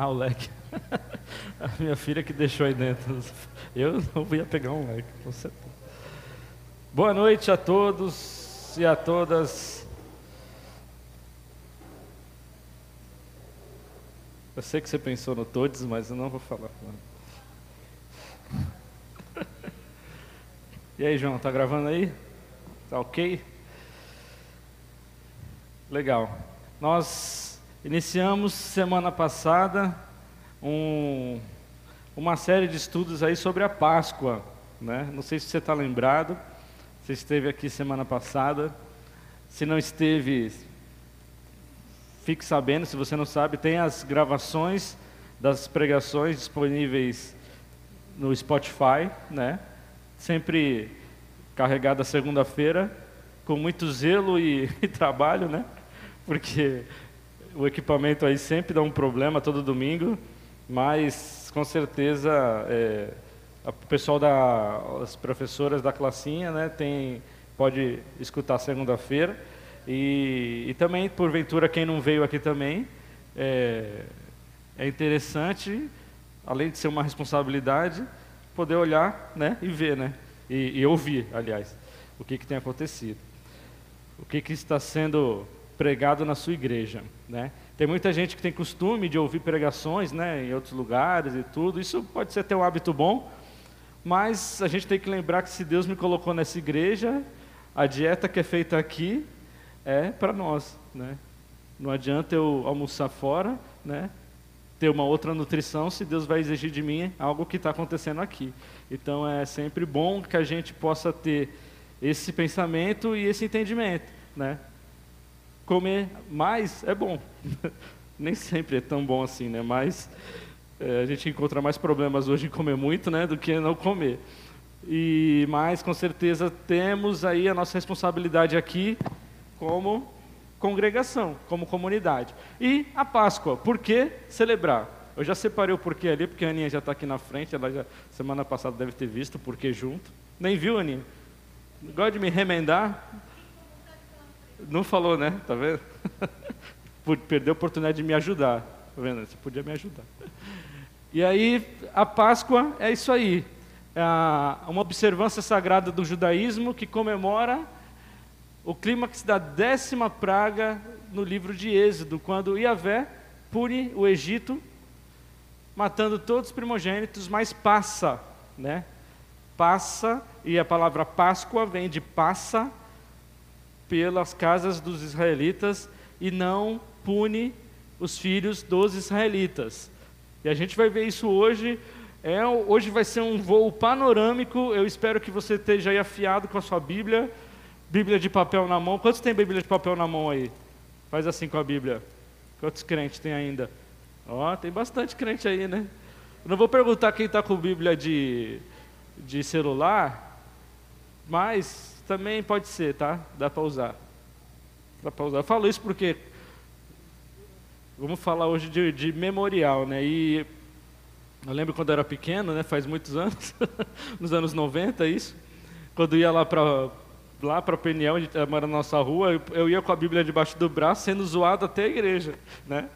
Ah, o leque. A minha filha que deixou aí dentro. Eu não ia pegar um leque. Boa noite a todos e a todas. Eu sei que você pensou no todos, mas eu não vou falar. E aí, João, tá gravando aí? Tá ok? Legal. Nós iniciamos semana passada um, uma série de estudos aí sobre a Páscoa, né? Não sei se você está lembrado, você esteve aqui semana passada. Se não esteve, fique sabendo. Se você não sabe, tem as gravações das pregações disponíveis no Spotify, né? Sempre carregada segunda-feira, com muito zelo e, e trabalho, né? Porque o equipamento aí sempre dá um problema todo domingo, mas com certeza é, o pessoal da, as professoras da classinha, né, tem, pode escutar segunda-feira. E, e também porventura quem não veio aqui também é, é interessante, além de ser uma responsabilidade, poder olhar, né, e ver, né, e, e ouvir, aliás, o que, que tem acontecido, o que, que está sendo pregado na sua igreja, né? Tem muita gente que tem costume de ouvir pregações, né, em outros lugares e tudo. Isso pode ser até um hábito bom, mas a gente tem que lembrar que se Deus me colocou nessa igreja, a dieta que é feita aqui é para nós, né? Não adianta eu almoçar fora, né? Ter uma outra nutrição se Deus vai exigir de mim algo que está acontecendo aqui. Então é sempre bom que a gente possa ter esse pensamento e esse entendimento, né? Comer mais é bom. Nem sempre é tão bom assim, né? Mas é, a gente encontra mais problemas hoje em comer muito, né, do que não comer. E mais, com certeza, temos aí a nossa responsabilidade aqui como congregação, como comunidade. E a Páscoa, por que celebrar? Eu já separei o porquê ali, porque a Aninha já está aqui na frente, ela já, semana passada deve ter visto o porquê junto. Nem viu, Aninha? Gosta de me remendar? Não falou, né? Tá vendo? Perdeu a oportunidade de me ajudar. Tá vendo? Você podia me ajudar. E aí, a Páscoa é isso aí. É uma observância sagrada do judaísmo que comemora o clímax da décima praga no livro de Êxodo, quando Iavé pune o Egito, matando todos os primogênitos, mas passa, né? Passa, e a palavra Páscoa vem de passa, pelas casas dos israelitas e não pune os filhos dos israelitas. E a gente vai ver isso hoje. É, hoje vai ser um voo panorâmico. Eu espero que você esteja aí afiado com a sua Bíblia. Bíblia de papel na mão. Quantos tem Bíblia de papel na mão aí? Faz assim com a Bíblia. Quantos crentes tem ainda? Ó, tem bastante crente aí, né? Eu não vou perguntar quem está com Bíblia de, de celular, mas também pode ser, tá? Dá para usar. Dá para usar. Eu falo isso porque vamos falar hoje de, de, memorial, né? E eu lembro quando eu era pequeno, né? Faz muitos anos, nos anos 90 isso. Quando ia lá para lá para Peniel, onde mora na nossa rua, eu ia com a Bíblia debaixo do braço, sendo zoado até a igreja, né?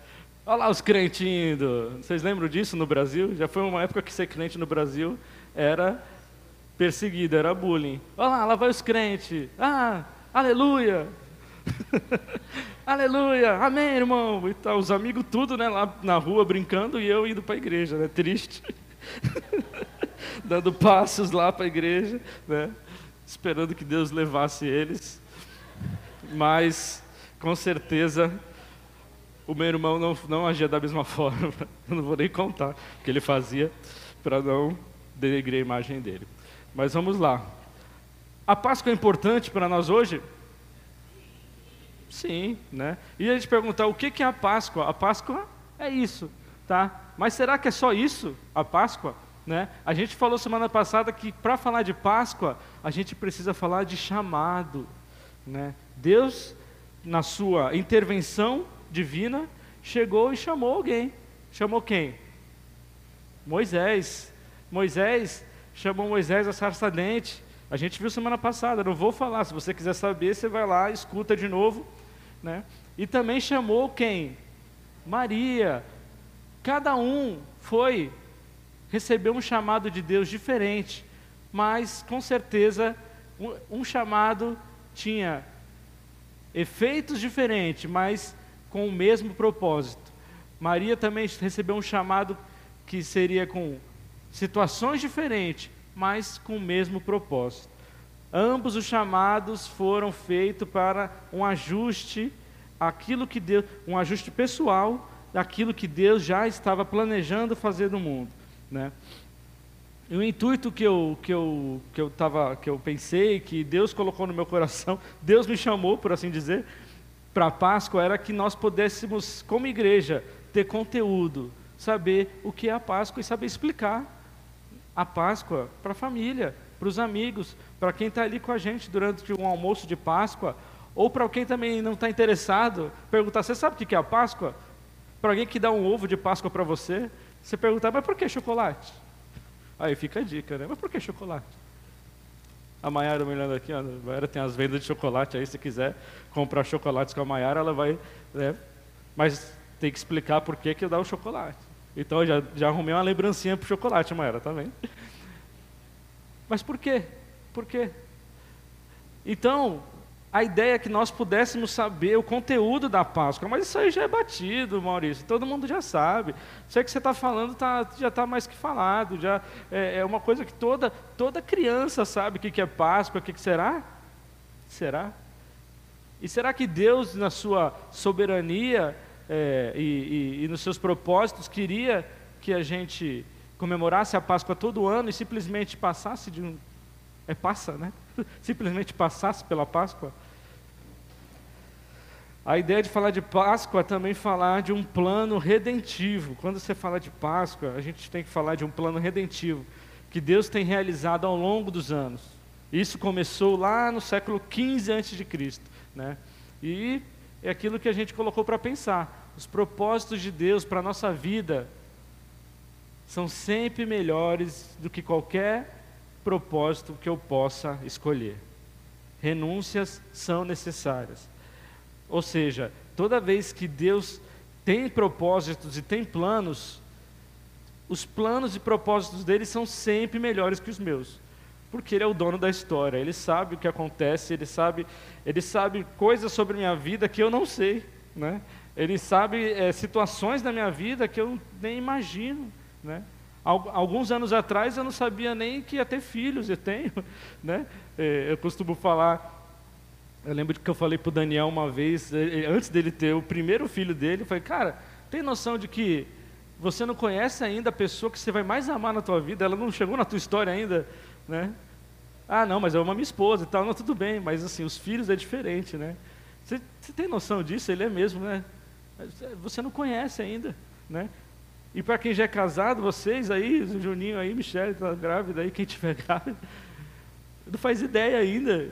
Olha lá os crentes indo. Vocês lembram disso no Brasil? Já foi uma época que ser crente no Brasil era perseguido, era bullying. Olha lá, lá vai os crentes. Ah, aleluia! aleluia, amém, irmão. E tá, os amigos tudo, né, lá na rua brincando e eu indo para a igreja, né, triste. Dando passos lá para a igreja, né, esperando que Deus levasse eles. Mas, com certeza, o meu irmão não, não agia da mesma forma. Eu não vou nem contar o que ele fazia para não denegrir a imagem dele. Mas vamos lá. A Páscoa é importante para nós hoje? Sim, né? E a gente perguntar o que é a Páscoa? A Páscoa é isso, tá? Mas será que é só isso, a Páscoa? Né? A gente falou semana passada que para falar de Páscoa, a gente precisa falar de chamado. Né? Deus, na sua intervenção divina, chegou e chamou alguém. Chamou quem? Moisés. Moisés chamou Moisés a sarça dente. A gente viu semana passada, não vou falar, se você quiser saber, você vai lá, escuta de novo. Né? E também chamou quem? Maria. Cada um foi receber um chamado de Deus diferente, mas com certeza um chamado tinha efeitos diferentes, mas com o mesmo propósito. Maria também recebeu um chamado que seria com situações diferentes, mas com o mesmo propósito. Ambos os chamados foram feitos para um ajuste, aquilo que Deus, um ajuste pessoal daquilo que Deus já estava planejando fazer no mundo, né? E o intuito que eu que eu que eu tava, que eu pensei, que Deus colocou no meu coração, Deus me chamou, por assim dizer, para a Páscoa era que nós pudéssemos, como igreja, ter conteúdo, saber o que é a Páscoa e saber explicar a Páscoa para a família, para os amigos, para quem está ali com a gente durante um almoço de Páscoa, ou para quem também não está interessado, perguntar: você sabe o que é a Páscoa? Para alguém que dá um ovo de Páscoa para você, você perguntar: mas por que chocolate? Aí fica a dica, né? Mas por que chocolate? A Maiara me olhando aqui, a Maiara tem as vendas de chocolate aí, se quiser comprar chocolates com a Maiara, ela vai. Né? Mas tem que explicar por que, que dá o chocolate. Então eu já, já arrumei uma lembrancinha para o chocolate, Maiara, tá vendo? Mas por quê? Por quê? Então, a ideia é que nós pudéssemos saber o conteúdo da Páscoa, mas isso aí já é batido, Maurício, todo mundo já sabe. Isso que você está falando tá, já está mais que falado, já é, é, uma coisa que toda, toda criança sabe o que, que é Páscoa, o que, que será? Será? E será que Deus, na sua soberania é, e, e, e nos seus propósitos, queria que a gente comemorasse a Páscoa todo ano e simplesmente passasse de um. É passa, né? simplesmente passasse pela Páscoa? A ideia de falar de Páscoa é também falar de um plano redentivo. Quando você fala de Páscoa, a gente tem que falar de um plano redentivo que Deus tem realizado ao longo dos anos. Isso começou lá no século XV a.C. Né? E é aquilo que a gente colocou para pensar. Os propósitos de Deus para a nossa vida são sempre melhores do que qualquer propósito que eu possa escolher. Renúncias são necessárias. Ou seja, toda vez que Deus tem propósitos e tem planos, os planos e propósitos dele são sempre melhores que os meus. Porque ele é o dono da história, ele sabe o que acontece, ele sabe, ele sabe coisas sobre minha vida que eu não sei, né? Ele sabe é, situações da minha vida que eu nem imagino, né? Alguns anos atrás eu não sabia nem que ia ter filhos, eu tenho. Né? É, eu costumo falar, eu lembro que eu falei para o Daniel uma vez, antes dele ter o primeiro filho dele, eu falei, cara, tem noção de que você não conhece ainda a pessoa que você vai mais amar na tua vida, ela não chegou na tua história ainda, né? Ah, não, mas eu amo a minha esposa e tal, não, tudo bem, mas assim, os filhos é diferente, né? Você, você tem noção disso? Ele é mesmo, né? Você não conhece ainda, né? E para quem já é casado, vocês aí, Juninho aí, Michelle está grávida aí, quem tiver grávida, não faz ideia ainda,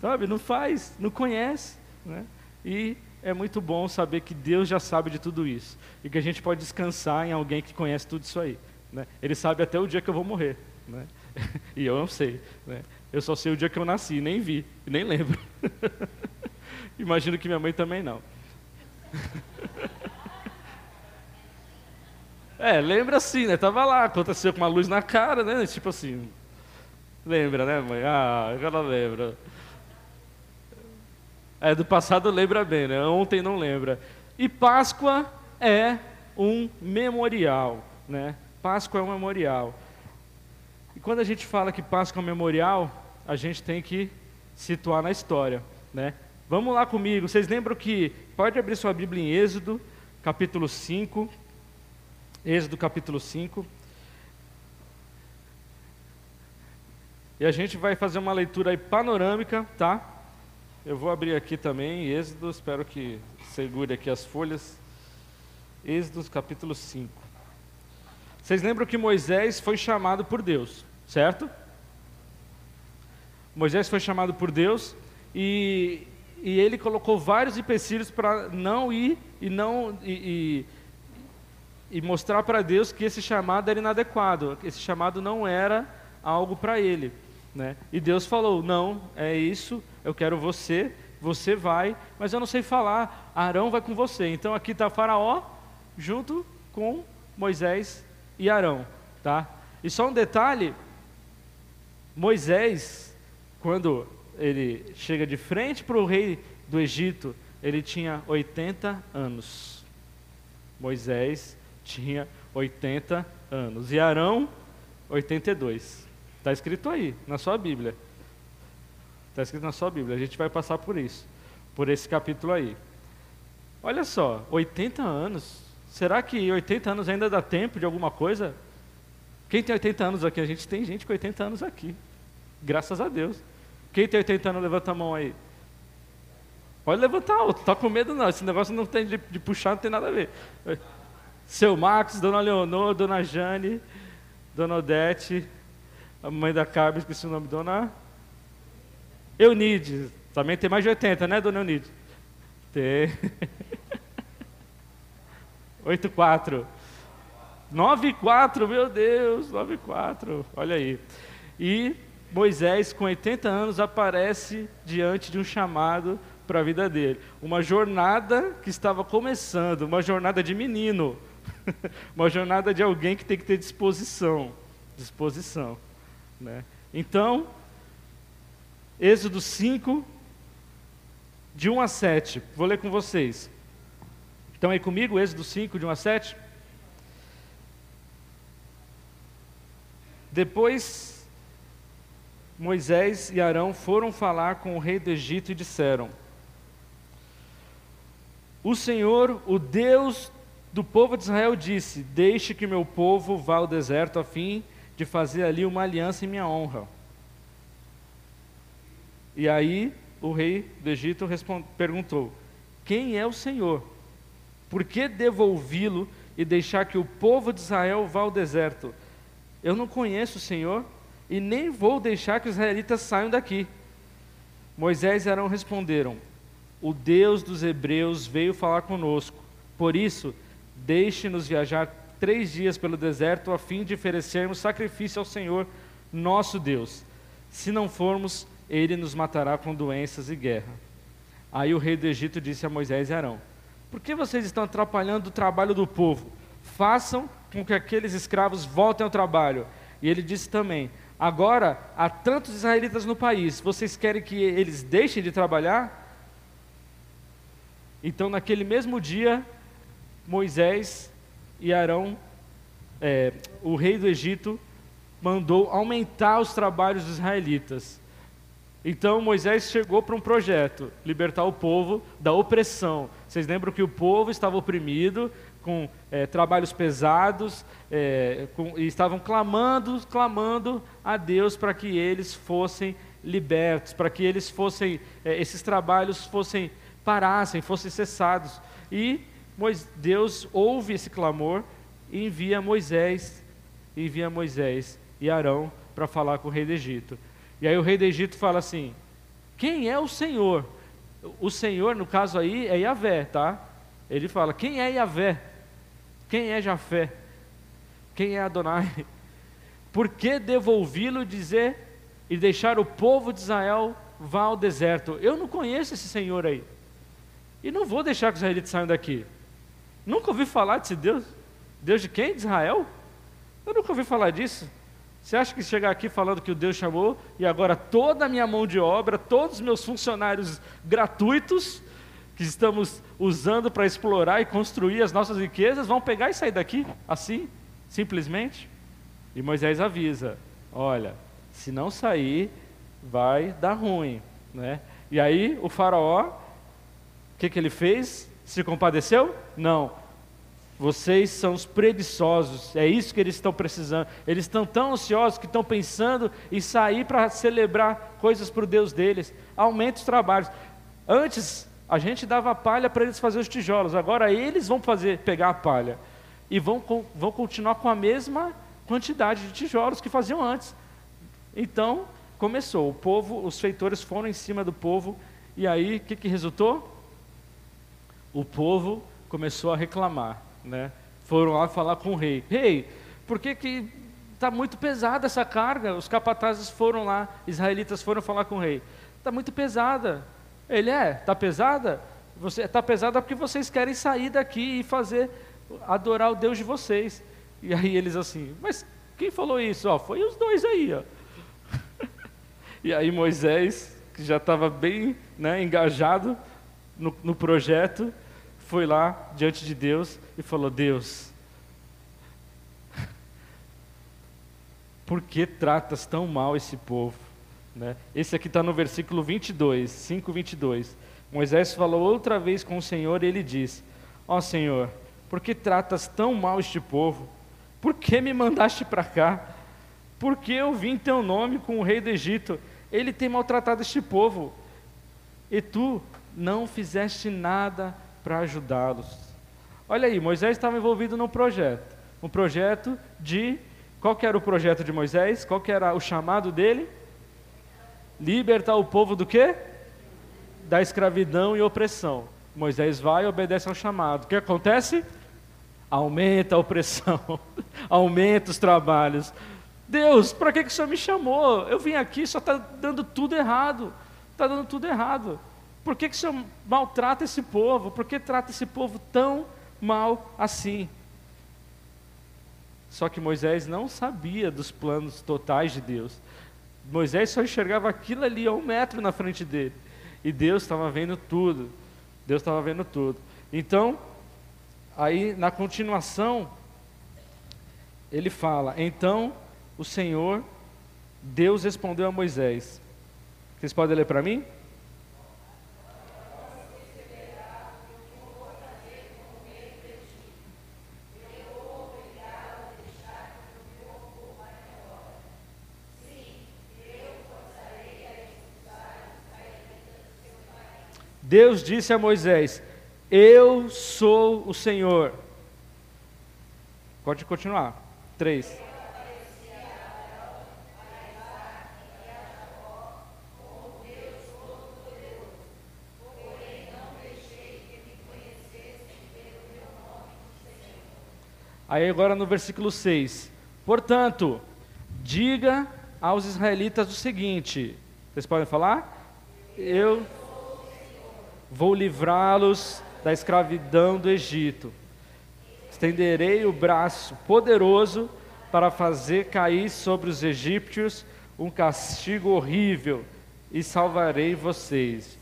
sabe? Não faz, não conhece, né? E é muito bom saber que Deus já sabe de tudo isso e que a gente pode descansar em alguém que conhece tudo isso aí. Né? Ele sabe até o dia que eu vou morrer, né? e eu não sei. Né? Eu só sei o dia que eu nasci, nem vi, nem lembro. Imagino que minha mãe também não. É, lembra assim, né? Tava lá, aconteceu com uma luz na cara, né? Tipo assim. Lembra, né, mãe? Ah, agora lembra. É, do passado lembra bem, né? Ontem não lembra. E Páscoa é um memorial, né? Páscoa é um memorial. E quando a gente fala que Páscoa é um memorial, a gente tem que situar na história, né? Vamos lá comigo. Vocês lembram que pode abrir sua Bíblia em Êxodo, capítulo 5. Êxodo capítulo 5. E a gente vai fazer uma leitura aí panorâmica, tá? Eu vou abrir aqui também, Êxodo, espero que segure aqui as folhas. Êxodo capítulo 5. Vocês lembram que Moisés foi chamado por Deus, certo? Moisés foi chamado por Deus e, e ele colocou vários empecilhos para não ir e não e, e e mostrar para Deus que esse chamado era inadequado, esse chamado não era algo para ele. Né? E Deus falou: Não, é isso, eu quero você, você vai, mas eu não sei falar, Arão vai com você. Então aqui está Faraó junto com Moisés e Arão, tá? E só um detalhe, Moisés, quando ele chega de frente para o rei do Egito, ele tinha 80 anos. Moisés tinha 80 anos. E Arão, 82. Está escrito aí, na sua Bíblia. Está escrito na sua Bíblia. A gente vai passar por isso, por esse capítulo aí. Olha só, 80 anos. Será que 80 anos ainda dá tempo de alguma coisa? Quem tem 80 anos aqui? A gente tem gente com 80 anos aqui. Graças a Deus. Quem tem 80 anos, levanta a mão aí. Pode levantar alto, tá com medo não. Esse negócio não tem de, de puxar, não tem nada a ver. Seu Max, Dona Leonor, Dona Jane, Dona Odete, a mãe da Carmen, esqueci o nome, Dona Eunide. Também tem mais de 80, né, Dona Eunide? Tem. 84. 94, meu Deus, 94. Olha aí. E Moisés, com 80 anos, aparece diante de um chamado para a vida dele. Uma jornada que estava começando, uma jornada de menino. uma jornada de alguém que tem que ter disposição. Disposição. Né? Então, Êxodo 5, de 1 a 7. Vou ler com vocês. Estão aí comigo, Êxodo 5, de 1 a 7? Depois, Moisés e Arão foram falar com o rei do Egito e disseram: O Senhor, o Deus do povo de Israel disse: Deixe que meu povo vá ao deserto a fim de fazer ali uma aliança em minha honra. E aí o rei do Egito perguntou: Quem é o Senhor? Por que devolvi-lo e deixar que o povo de Israel vá ao deserto? Eu não conheço o Senhor e nem vou deixar que os israelitas saiam daqui. Moisés e Arão responderam: O Deus dos hebreus veio falar conosco. Por isso, Deixe-nos viajar três dias pelo deserto a fim de oferecermos sacrifício ao Senhor, nosso Deus. Se não formos, ele nos matará com doenças e guerra. Aí o rei do Egito disse a Moisés e Arão: Por que vocês estão atrapalhando o trabalho do povo? Façam com que aqueles escravos voltem ao trabalho. E ele disse também: Agora há tantos israelitas no país, vocês querem que eles deixem de trabalhar? Então, naquele mesmo dia, Moisés e Arão, é, o rei do Egito, mandou aumentar os trabalhos dos israelitas. Então Moisés chegou para um projeto, libertar o povo da opressão. Vocês lembram que o povo estava oprimido, com é, trabalhos pesados, é, com, e estavam clamando, clamando a Deus para que eles fossem libertos, para que eles fossem, é, esses trabalhos fossem parassem, fossem cessados. E Deus ouve esse clamor e envia Moisés, envia Moisés e Arão para falar com o rei do Egito. E aí o rei do Egito fala assim: Quem é o Senhor? O Senhor, no caso aí, é Yahvé, tá? Ele fala: Quem é Yahvé? Quem é Jafé? Quem é Adonai? Por que devolvi-lo dizer e deixar o povo de Israel vá ao deserto? Eu não conheço esse Senhor aí. E não vou deixar que os israelitas saiam daqui. Nunca ouvi falar desse Deus. Deus de quem? De Israel? Eu nunca ouvi falar disso. Você acha que chegar aqui falando que o Deus chamou e agora toda a minha mão de obra, todos os meus funcionários gratuitos que estamos usando para explorar e construir as nossas riquezas vão pegar e sair daqui assim, simplesmente? E Moisés avisa: olha, se não sair, vai dar ruim, né? E aí o faraó, o que, que ele fez? Se compadeceu? Não. Vocês são os preguiçosos, é isso que eles estão precisando. Eles estão tão ansiosos que estão pensando em sair para celebrar coisas para o Deus deles. Aumente os trabalhos. Antes, a gente dava palha para eles fazer os tijolos, agora eles vão fazer, pegar a palha e vão, vão continuar com a mesma quantidade de tijolos que faziam antes. Então, começou. O povo, os feitores foram em cima do povo, e aí o que, que resultou? o povo começou a reclamar, né? Foram lá falar com o rei. Rei, por que que está muito pesada essa carga? Os capatazes foram lá, israelitas foram falar com o rei. Está muito pesada. Ele é, está pesada? Você está pesada porque vocês querem sair daqui e fazer adorar o Deus de vocês. E aí eles assim, mas quem falou isso? Ó, foi os dois aí, ó. e aí Moisés, que já estava bem né, engajado no, no projeto, foi lá diante de Deus e falou: Deus, por que tratas tão mal esse povo? Né? Esse aqui está no versículo 22, 5, 22. Moisés falou outra vez com o Senhor e ele disse: Ó oh, Senhor, por que tratas tão mal este povo? Por que me mandaste para cá? Por que eu vim em teu nome com o rei do Egito? Ele tem maltratado este povo. E tu não fizeste nada para ajudá-los. Olha aí, Moisés estava envolvido num projeto. Um projeto de. Qual que era o projeto de Moisés? Qual que era o chamado dele? Libertar o povo do quê? Da escravidão e opressão. Moisés vai e obedece ao chamado. O que acontece? Aumenta a opressão, aumenta os trabalhos. Deus, para que, que o Senhor me chamou? Eu vim aqui, só está dando tudo errado. Está dando tudo errado. Por que, que o Senhor maltrata esse povo? Por que trata esse povo tão mal assim? Só que Moisés não sabia dos planos totais de Deus. Moisés só enxergava aquilo ali a um metro na frente dele. E Deus estava vendo tudo. Deus estava vendo tudo. Então, aí na continuação, ele fala: Então o Senhor, Deus respondeu a Moisés. Vocês podem ler para mim? Deus disse a Moisés: Eu sou o Senhor. Pode continuar. Três. Aí agora no versículo 6. Portanto, diga aos israelitas o seguinte: vocês podem falar? Eu Vou livrá-los da escravidão do Egito. Estenderei o braço poderoso para fazer cair sobre os egípcios um castigo horrível e salvarei vocês.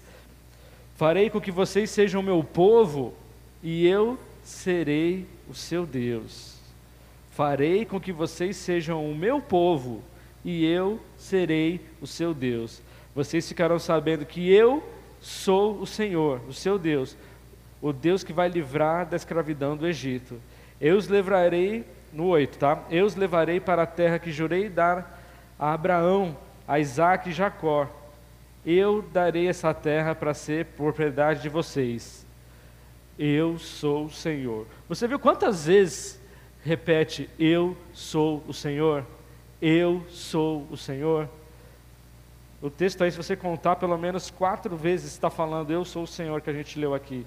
Farei com que vocês sejam meu povo e eu serei o seu Deus. Farei com que vocês sejam o meu povo e eu serei o seu Deus. Vocês ficarão sabendo que eu Sou o Senhor, o seu Deus, o Deus que vai livrar da escravidão do Egito. Eu os levarei, no 8, tá? Eu os levarei para a terra que jurei dar a Abraão, a Isaac e Jacó. Eu darei essa terra para ser propriedade de vocês. Eu sou o Senhor. Você viu quantas vezes repete: Eu sou o Senhor? Eu sou o Senhor? O texto aí, se você contar, pelo menos quatro vezes está falando, eu sou o Senhor, que a gente leu aqui.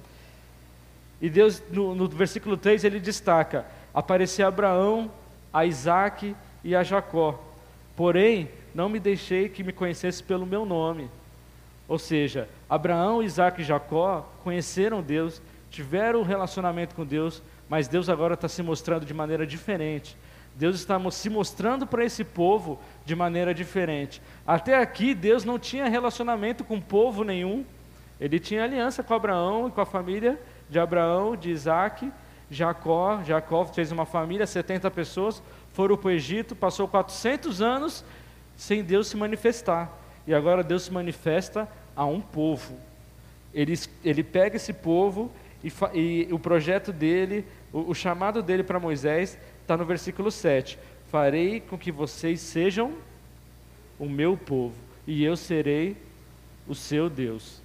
E Deus, no, no versículo 3, ele destaca: aparecer a Abraão, a Isaac e a Jacó. Porém, não me deixei que me conhecesse pelo meu nome. Ou seja, Abraão, Isaac e Jacó conheceram Deus, tiveram um relacionamento com Deus, mas Deus agora está se mostrando de maneira diferente. Deus está se mostrando para esse povo de maneira diferente. Até aqui, Deus não tinha relacionamento com povo nenhum. Ele tinha aliança com Abraão e com a família de Abraão, de Isaac, Jacó. Jacó fez uma família, 70 pessoas, foram para o Egito, passou 400 anos sem Deus se manifestar. E agora Deus se manifesta a um povo. Ele, ele pega esse povo e, e o projeto dele, o, o chamado dele para Moisés está no versículo 7. Farei com que vocês sejam o meu povo, e eu serei o seu Deus.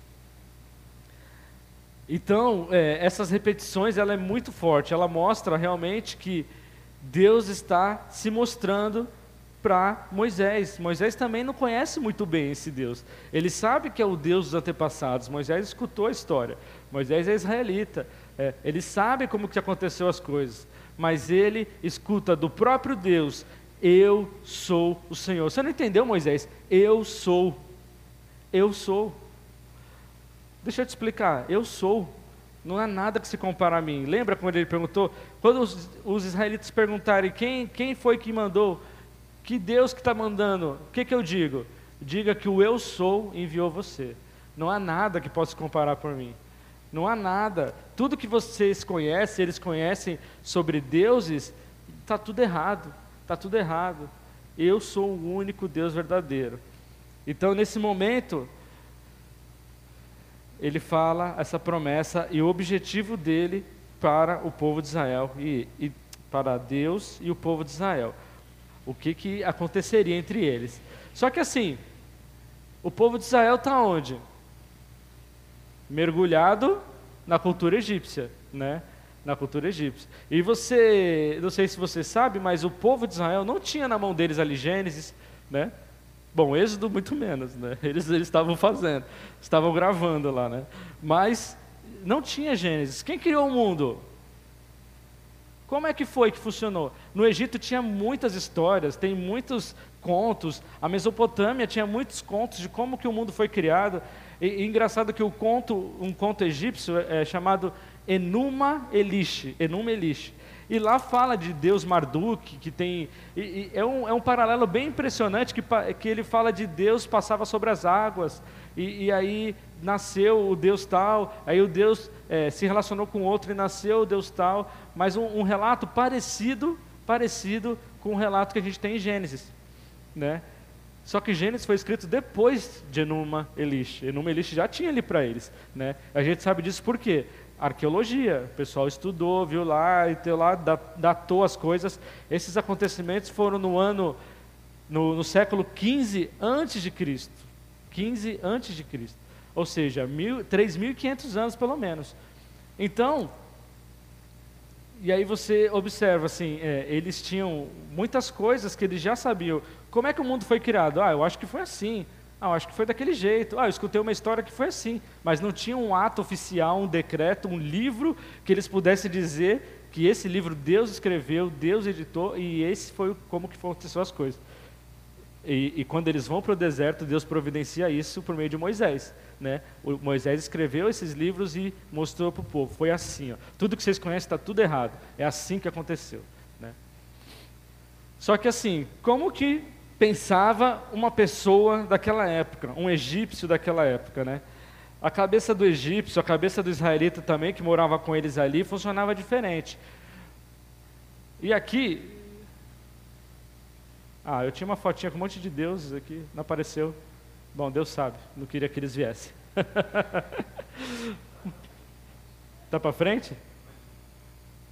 Então, é, essas repetições, ela é muito forte, ela mostra realmente que Deus está se mostrando para Moisés. Moisés também não conhece muito bem esse Deus. Ele sabe que é o Deus dos antepassados. Moisés escutou a história. Moisés é israelita. É, ele sabe como que aconteceu as coisas mas ele escuta do próprio Deus: Eu sou o Senhor. Você não entendeu, Moisés? Eu sou. Eu sou. Deixa eu te explicar. Eu sou. não há nada que se compara a mim. Lembra quando ele perguntou? Quando os, os israelitas perguntarem quem, quem foi que mandou, que Deus que está mandando, o que, que eu digo? Diga que o eu sou enviou você. Não há nada que possa se comparar por mim. Não há nada. Tudo que vocês conhecem, eles conhecem sobre deuses, está tudo errado. Está tudo errado. Eu sou o único Deus verdadeiro. Então, nesse momento, ele fala essa promessa e o objetivo dele para o povo de Israel e, e para Deus e o povo de Israel. O que, que aconteceria entre eles. Só que assim, o povo de Israel está onde? Mergulhado na cultura egípcia, né? Na cultura egípcia. E você, não sei se você sabe, mas o povo de Israel não tinha na mão deles ali Gênesis, né? Bom, Êxodo muito menos, né? Eles, estavam fazendo, estavam gravando lá, né? Mas não tinha Gênesis. Quem criou o mundo? Como é que foi que funcionou? No Egito tinha muitas histórias, tem muitos contos. A Mesopotâmia tinha muitos contos de como que o mundo foi criado. E, e engraçado que o conto, um conto egípcio é chamado Enuma Elish, Enuma Elish. E lá fala de Deus Marduk, que tem. E, e é, um, é um paralelo bem impressionante que, que ele fala de Deus passava sobre as águas. E, e aí nasceu o Deus tal, aí o Deus é, se relacionou com outro e nasceu o Deus tal. Mas um, um relato parecido, parecido com o relato que a gente tem em Gênesis. Né? Só que Gênesis foi escrito depois de Enuma Elish. Enuma Elish já tinha ali para eles. Né? A gente sabe disso por quê? arqueologia. O pessoal estudou, viu lá e teu lá datou as coisas. Esses acontecimentos foram no ano no, no século 15 antes de Cristo. 15 antes de Cristo. Ou seja, 3.500 anos pelo menos. Então, e aí você observa assim, é, eles tinham muitas coisas que eles já sabiam. Como é que o mundo foi criado? Ah, eu acho que foi assim. Ah, eu acho que foi daquele jeito. Ah, eu escutei uma história que foi assim. Mas não tinha um ato oficial, um decreto, um livro que eles pudessem dizer que esse livro Deus escreveu, Deus editou e esse foi como que aconteceu as coisas. E, e quando eles vão para o deserto, Deus providencia isso por meio de Moisés. Né? O Moisés escreveu esses livros e mostrou para o povo. Foi assim. Ó. Tudo que vocês conhecem está tudo errado. É assim que aconteceu. Né? Só que assim, como que pensava uma pessoa daquela época, um egípcio daquela época, né? A cabeça do egípcio, a cabeça do israelita também, que morava com eles ali, funcionava diferente. E aqui, ah, eu tinha uma fotinha com um monte de deuses aqui, não apareceu. Bom, Deus sabe, não queria que eles viessem. tá para frente?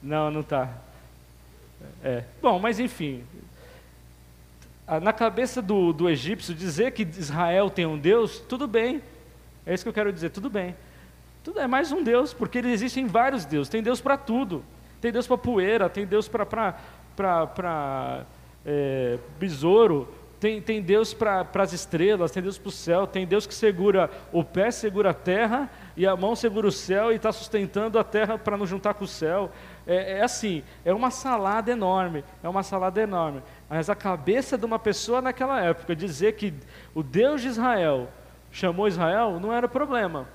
Não, não tá. É. Bom, mas enfim, na cabeça do, do egípcio, dizer que Israel tem um Deus, tudo bem. É isso que eu quero dizer, tudo bem. Tudo é mais um Deus, porque existem vários deuses. Tem Deus para tudo. Tem Deus para poeira, tem Deus para é, besouro, tem, tem Deus para as estrelas, tem Deus para o céu, tem Deus que segura o pé, segura a terra, e a mão segura o céu e está sustentando a terra para não juntar com o céu. É, é, assim, é uma salada enorme, é uma salada enorme. Mas a cabeça de uma pessoa naquela época dizer que o Deus de Israel chamou Israel não era problema,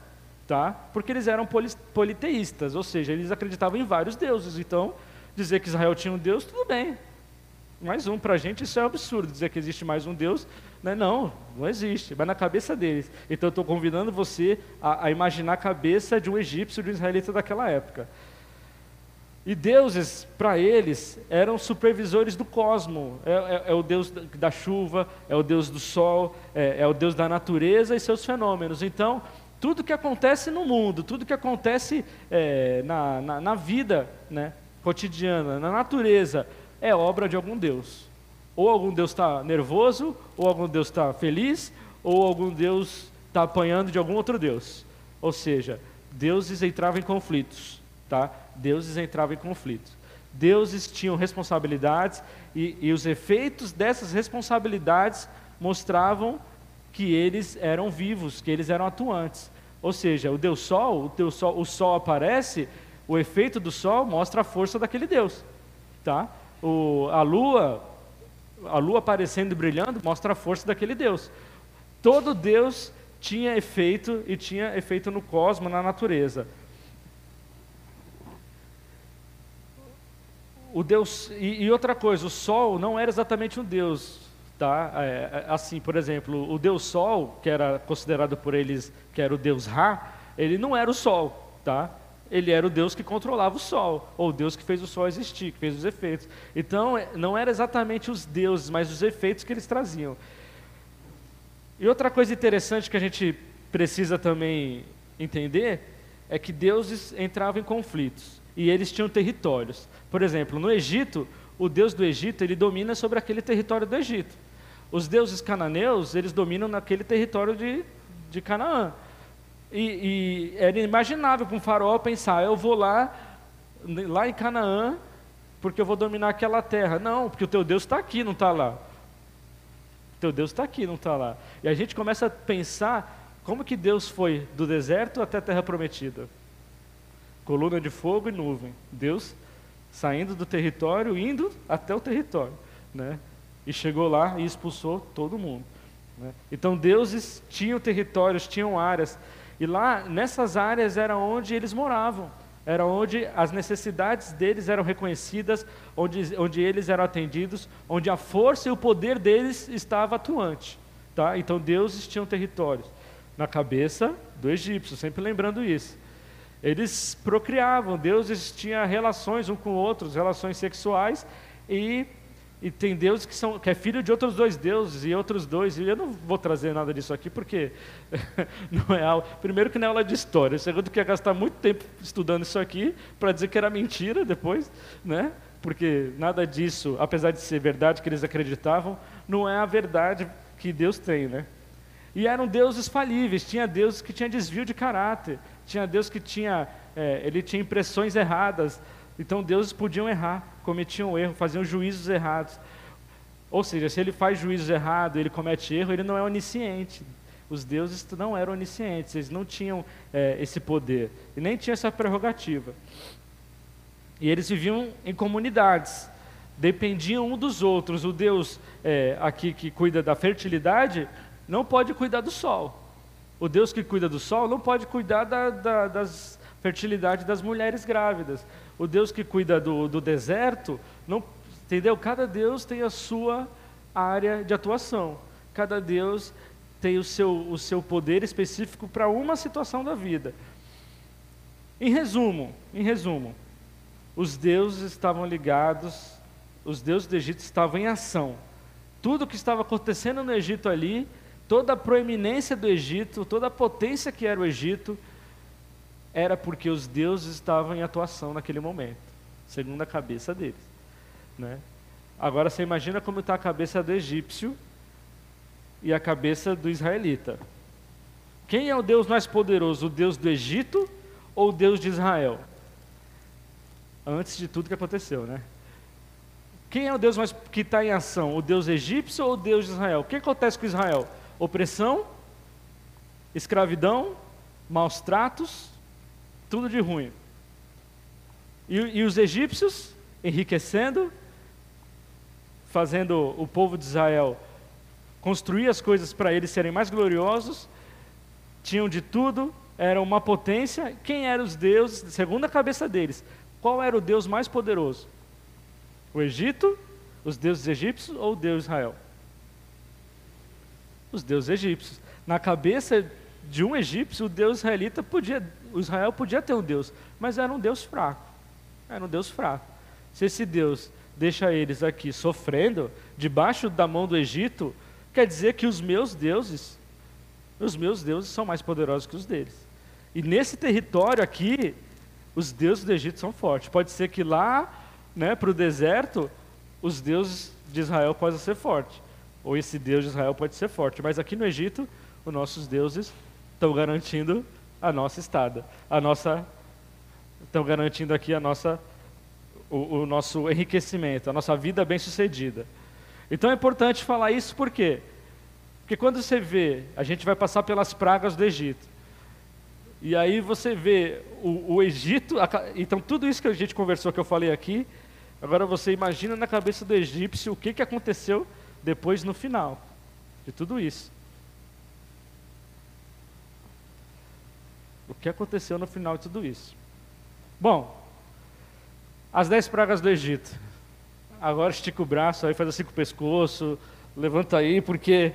tá? Porque eles eram politeístas, ou seja, eles acreditavam em vários deuses. Então, dizer que Israel tinha um Deus, tudo bem. Mais um, para a gente isso é um absurdo, dizer que existe mais um Deus, né? não, não existe, mas na cabeça deles. Então estou convidando você a, a imaginar a cabeça de um egípcio, de um israelita daquela época. E deuses, para eles, eram supervisores do cosmo. É, é, é, o Deus da chuva, é o Deus do sol, é, é, o Deus da natureza e seus fenômenos. Então, tudo que acontece no mundo, tudo que acontece é, na, na, na, vida né, cotidiana, na natureza, é obra de algum Deus. Ou algum Deus está nervoso, ou algum Deus está feliz, ou algum Deus está apanhando de algum outro Deus. Ou seja, deuses entravam em conflitos. Tá? Deuses entravam em conflito. Deuses tinham responsabilidades e, e os efeitos dessas responsabilidades mostravam que eles eram vivos, que eles eram atuantes. Ou seja, o Deus Sol, o, Deus Sol, o Sol aparece, o efeito do Sol mostra a força daquele Deus. Tá? O, a Lua, a Lua aparecendo e brilhando, mostra a força daquele Deus. Todo Deus tinha efeito e tinha efeito no cosmos, na natureza. O Deus e, e, outra coisa, o Sol não era exatamente um Deus, tá? É, é, assim, por exemplo, o Deus Sol, que era considerado por eles que era o Deus Ra, ele não era o Sol, tá? Ele era o Deus que controlava o Sol, ou o Deus que fez o Sol existir, que fez os efeitos. Então, é, não era exatamente os deuses, mas os efeitos que eles traziam. E outra coisa interessante que a gente precisa também entender é que deuses entravam em conflitos e eles tinham territórios. Por exemplo, no Egito, o deus do Egito ele domina sobre aquele território do Egito. Os deuses cananeus eles dominam naquele território de, de Canaã. E, e era inimaginável para um faraó pensar: eu vou lá, lá em Canaã, porque eu vou dominar aquela terra. Não, porque o teu Deus está aqui, não está lá. O teu Deus está aqui, não está lá. E a gente começa a pensar como que Deus foi do deserto até a terra prometida? Coluna de fogo e nuvem. Deus saindo do território, indo até o território, né? E chegou lá e expulsou todo mundo. Né? Então deuses tinham territórios, tinham áreas, e lá nessas áreas era onde eles moravam, era onde as necessidades deles eram reconhecidas, onde, onde eles eram atendidos, onde a força e o poder deles estava atuante. Tá? Então deuses tinham territórios na cabeça do egípcio, sempre lembrando isso. Eles procriavam, deuses tinham relações um com outros, relações sexuais, e, e tem deuses que, são, que é filho de outros dois deuses e outros dois. E eu não vou trazer nada disso aqui, porque não é aula. Primeiro, que não é aula de história. Segundo, que ia gastar muito tempo estudando isso aqui para dizer que era mentira depois, né? porque nada disso, apesar de ser verdade que eles acreditavam, não é a verdade que Deus tem, né? E eram deuses falíveis, tinha deuses que tinha desvio de caráter, tinha Deus que tinha, é, ele tinha impressões erradas, então deuses podiam errar, cometiam erro, faziam juízos errados. Ou seja, se ele faz juízos errados, ele comete erro, ele não é onisciente. Os deuses não eram oniscientes, eles não tinham é, esse poder, e nem tinham essa prerrogativa. E eles viviam em comunidades, dependiam um dos outros. O Deus é, aqui que cuida da fertilidade não pode cuidar do sol. O Deus que cuida do sol não pode cuidar da, da das fertilidade das mulheres grávidas. O Deus que cuida do, do deserto, não, entendeu? Cada Deus tem a sua área de atuação. Cada Deus tem o seu, o seu poder específico para uma situação da vida. Em resumo, em resumo, os deuses estavam ligados, os deuses do Egito estavam em ação. Tudo o que estava acontecendo no Egito ali toda a proeminência do Egito, toda a potência que era o Egito, era porque os deuses estavam em atuação naquele momento, segundo a cabeça deles. Né? Agora você imagina como está a cabeça do egípcio e a cabeça do israelita. Quem é o Deus mais poderoso, o Deus do Egito ou o Deus de Israel? Antes de tudo que aconteceu, né? Quem é o Deus mais que está em ação, o Deus egípcio ou o Deus de Israel? O que acontece com Israel? Opressão, escravidão, maus tratos, tudo de ruim. E, e os egípcios enriquecendo, fazendo o povo de Israel construir as coisas para eles serem mais gloriosos, tinham de tudo, eram uma potência. Quem eram os deuses, segundo a cabeça deles? Qual era o Deus mais poderoso? O Egito, os deuses egípcios ou o Deus Israel? Os deuses egípcios. Na cabeça de um egípcio, o deus israelita podia, Israel podia ter um deus, mas era um deus fraco. Era um deus fraco. Se esse deus deixa eles aqui sofrendo debaixo da mão do Egito, quer dizer que os meus deuses, os meus deuses são mais poderosos que os deles. E nesse território aqui, os deuses do Egito são fortes. Pode ser que lá, né, para o deserto, os deuses de Israel possam ser fortes ou esse Deus de Israel pode ser forte. Mas aqui no Egito, os nossos deuses estão garantindo a nossa estada, a nossa estão garantindo aqui a nossa o, o nosso enriquecimento, a nossa vida bem-sucedida. Então é importante falar isso por quê? Porque quando você vê, a gente vai passar pelas pragas do Egito. E aí você vê o, o Egito, a, então tudo isso que a gente conversou, que eu falei aqui, agora você imagina na cabeça do egípcio o que, que aconteceu depois no final de tudo isso. O que aconteceu no final de tudo isso? Bom, as dez pragas do Egito. agora estica o braço, aí faz assim com o pescoço, levanta aí, porque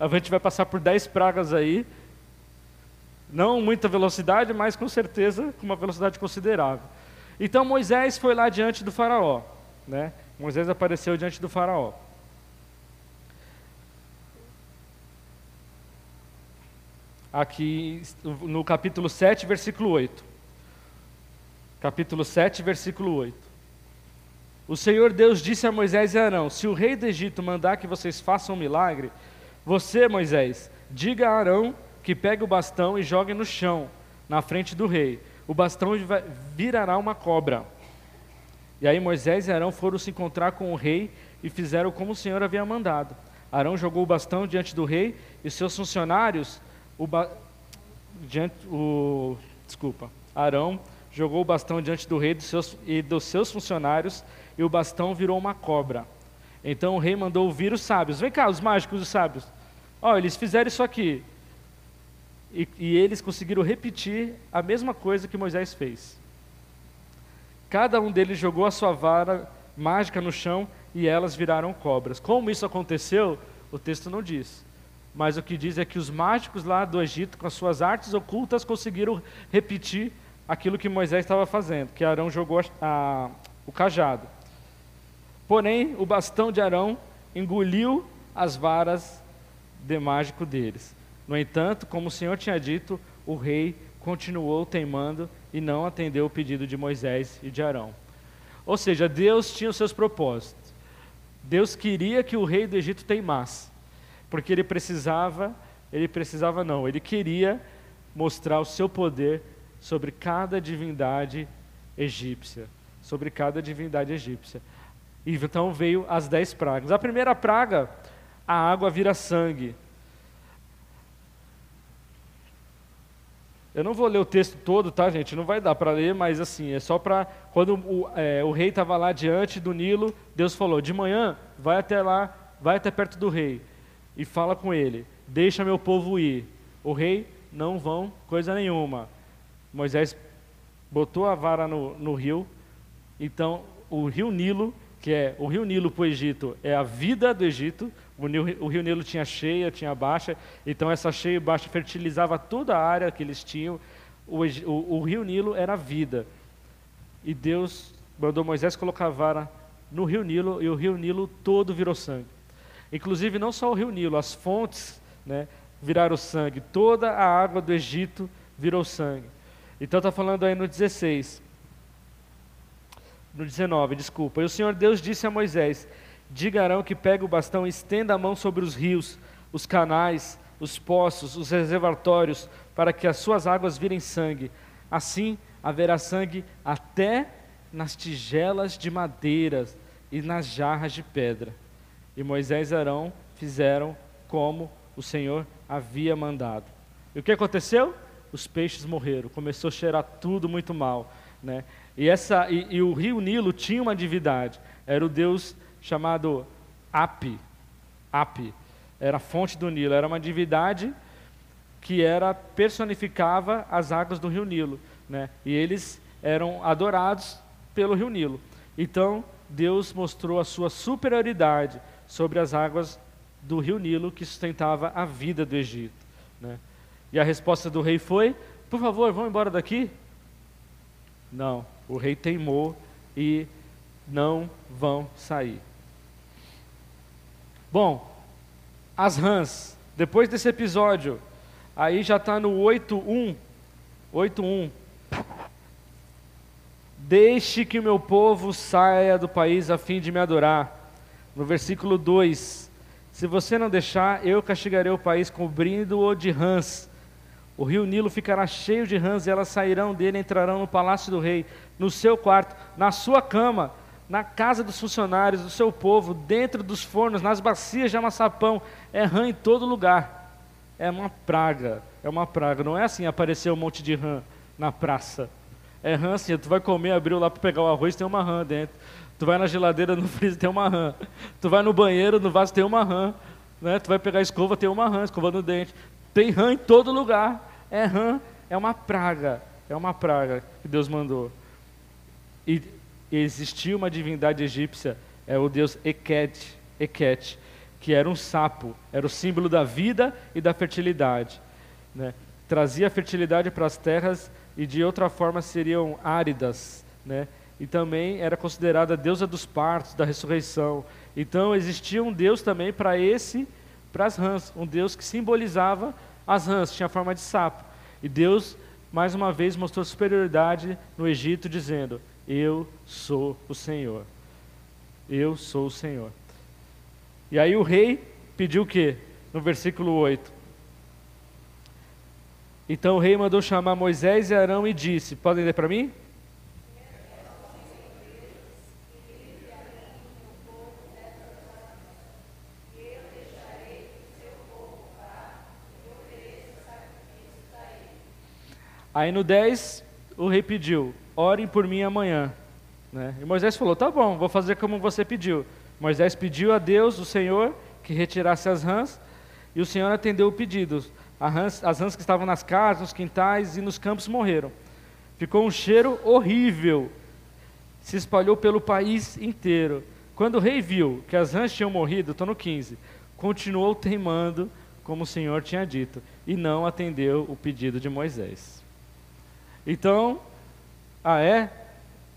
a gente vai passar por dez pragas aí. Não muita velocidade, mas com certeza com uma velocidade considerável. Então Moisés foi lá diante do faraó. Né? Moisés apareceu diante do faraó. Aqui no capítulo 7, versículo 8. Capítulo 7, versículo 8. O Senhor Deus disse a Moisés e Arão: Se o rei do Egito mandar que vocês façam um milagre, você, Moisés, diga a Arão que pegue o bastão e jogue no chão, na frente do rei. O bastão virará uma cobra. E aí Moisés e Arão foram se encontrar com o rei e fizeram como o Senhor havia mandado. Arão jogou o bastão diante do rei e seus funcionários, o ba... diante, o... desculpa, Arão jogou o bastão diante do rei dos seus... e dos seus funcionários e o bastão virou uma cobra. Então o rei mandou ouvir os sábios. Vem cá, os mágicos, os sábios. Ó, eles fizeram isso aqui. E, e eles conseguiram repetir a mesma coisa que Moisés fez. Cada um deles jogou a sua vara mágica no chão e elas viraram cobras. Como isso aconteceu, o texto não diz. Mas o que diz é que os mágicos lá do Egito, com as suas artes ocultas, conseguiram repetir aquilo que Moisés estava fazendo, que Arão jogou a, a, o cajado. Porém, o bastão de Arão engoliu as varas de mágico deles. No entanto, como o Senhor tinha dito, o rei continuou teimando e não atendeu o pedido de Moisés e de Arão. Ou seja, Deus tinha os seus propósitos. Deus queria que o rei do Egito teimasse, porque ele precisava, ele precisava não, ele queria mostrar o seu poder sobre cada divindade egípcia, sobre cada divindade egípcia. E então veio as dez pragas. A primeira praga a água vira sangue. Eu não vou ler o texto todo, tá, gente? Não vai dar para ler, mas assim, é só para. Quando o, é, o rei estava lá diante do Nilo, Deus falou: de manhã, vai até lá, vai até perto do rei e fala com ele: deixa meu povo ir. O rei, não vão, coisa nenhuma. Moisés botou a vara no, no rio, então o rio Nilo, que é o rio Nilo para o Egito, é a vida do Egito, o rio, o rio Nilo tinha cheia, tinha baixa, então essa cheia e baixa fertilizava toda a área que eles tinham. O, o, o rio Nilo era vida. E Deus mandou Moisés colocar a vara no rio Nilo e o rio Nilo todo virou sangue. Inclusive, não só o rio Nilo, as fontes né, viraram sangue, toda a água do Egito virou sangue. Então está falando aí no 16. No 19, desculpa. E o Senhor Deus disse a Moisés: Diga Arão que pegue o bastão e estenda a mão sobre os rios, os canais, os poços, os reservatórios, para que as suas águas virem sangue. Assim haverá sangue até nas tigelas de madeira e nas jarras de pedra. E Moisés e Arão fizeram como o Senhor havia mandado. E o que aconteceu? Os peixes morreram. Começou a cheirar tudo muito mal, né? E essa e, e o rio Nilo tinha uma divindade. Era o Deus chamado Api. Api era a fonte do Nilo, era uma divindade que era personificava as águas do Rio Nilo, né? E eles eram adorados pelo Rio Nilo. Então Deus mostrou a sua superioridade sobre as águas do Rio Nilo que sustentava a vida do Egito, né? E a resposta do rei foi: por favor, vão embora daqui? Não, o rei teimou e não vão sair. Bom, as rãs, depois desse episódio, aí já está no 8.1. 8.1. Deixe que o meu povo saia do país a fim de me adorar. No versículo 2: Se você não deixar, eu castigarei o país cobrindo-o de rãs. O rio Nilo ficará cheio de rãs e elas sairão dele, entrarão no palácio do rei, no seu quarto, na sua cama na casa dos funcionários, do seu povo, dentro dos fornos, nas bacias de amassar pão, é rã em todo lugar. É uma praga, é uma praga. Não é assim aparecer um monte de rã na praça. É rã assim, tu vai comer, abriu lá para pegar o arroz, tem uma rã dentro. Tu vai na geladeira, no freezer, tem uma rã. Tu vai no banheiro, no vaso, tem uma rã. Né? Tu vai pegar escova, tem uma rã, escova no dente. Tem rã em todo lugar. É rã, é uma praga. É uma praga que Deus mandou. E existia uma divindade egípcia é o deus Eket, que era um sapo, era o símbolo da vida e da fertilidade. Né? Trazia fertilidade para as terras e de outra forma seriam áridas. Né? E também era considerada a deusa dos partos, da ressurreição. Então existia um deus também para esse, para as rãs, um deus que simbolizava as rãs, tinha a forma de sapo. E Deus, mais uma vez, mostrou superioridade no Egito, dizendo: Eu sou o Senhor. Eu sou o Senhor. E aí o rei pediu o quê? No versículo 8. Então o rei mandou chamar Moisés e Arão e disse: Podem ler para mim? Aí no 10, o rei pediu: Orem por mim amanhã. Né? E Moisés falou: Tá bom, vou fazer como você pediu. Moisés pediu a Deus, o Senhor, que retirasse as rãs, e o Senhor atendeu o pedido. As rãs que estavam nas casas, nos quintais e nos campos morreram. Ficou um cheiro horrível, se espalhou pelo país inteiro. Quando o rei viu que as rãs tinham morrido, estou no 15, continuou teimando como o Senhor tinha dito, e não atendeu o pedido de Moisés. Então, ah é?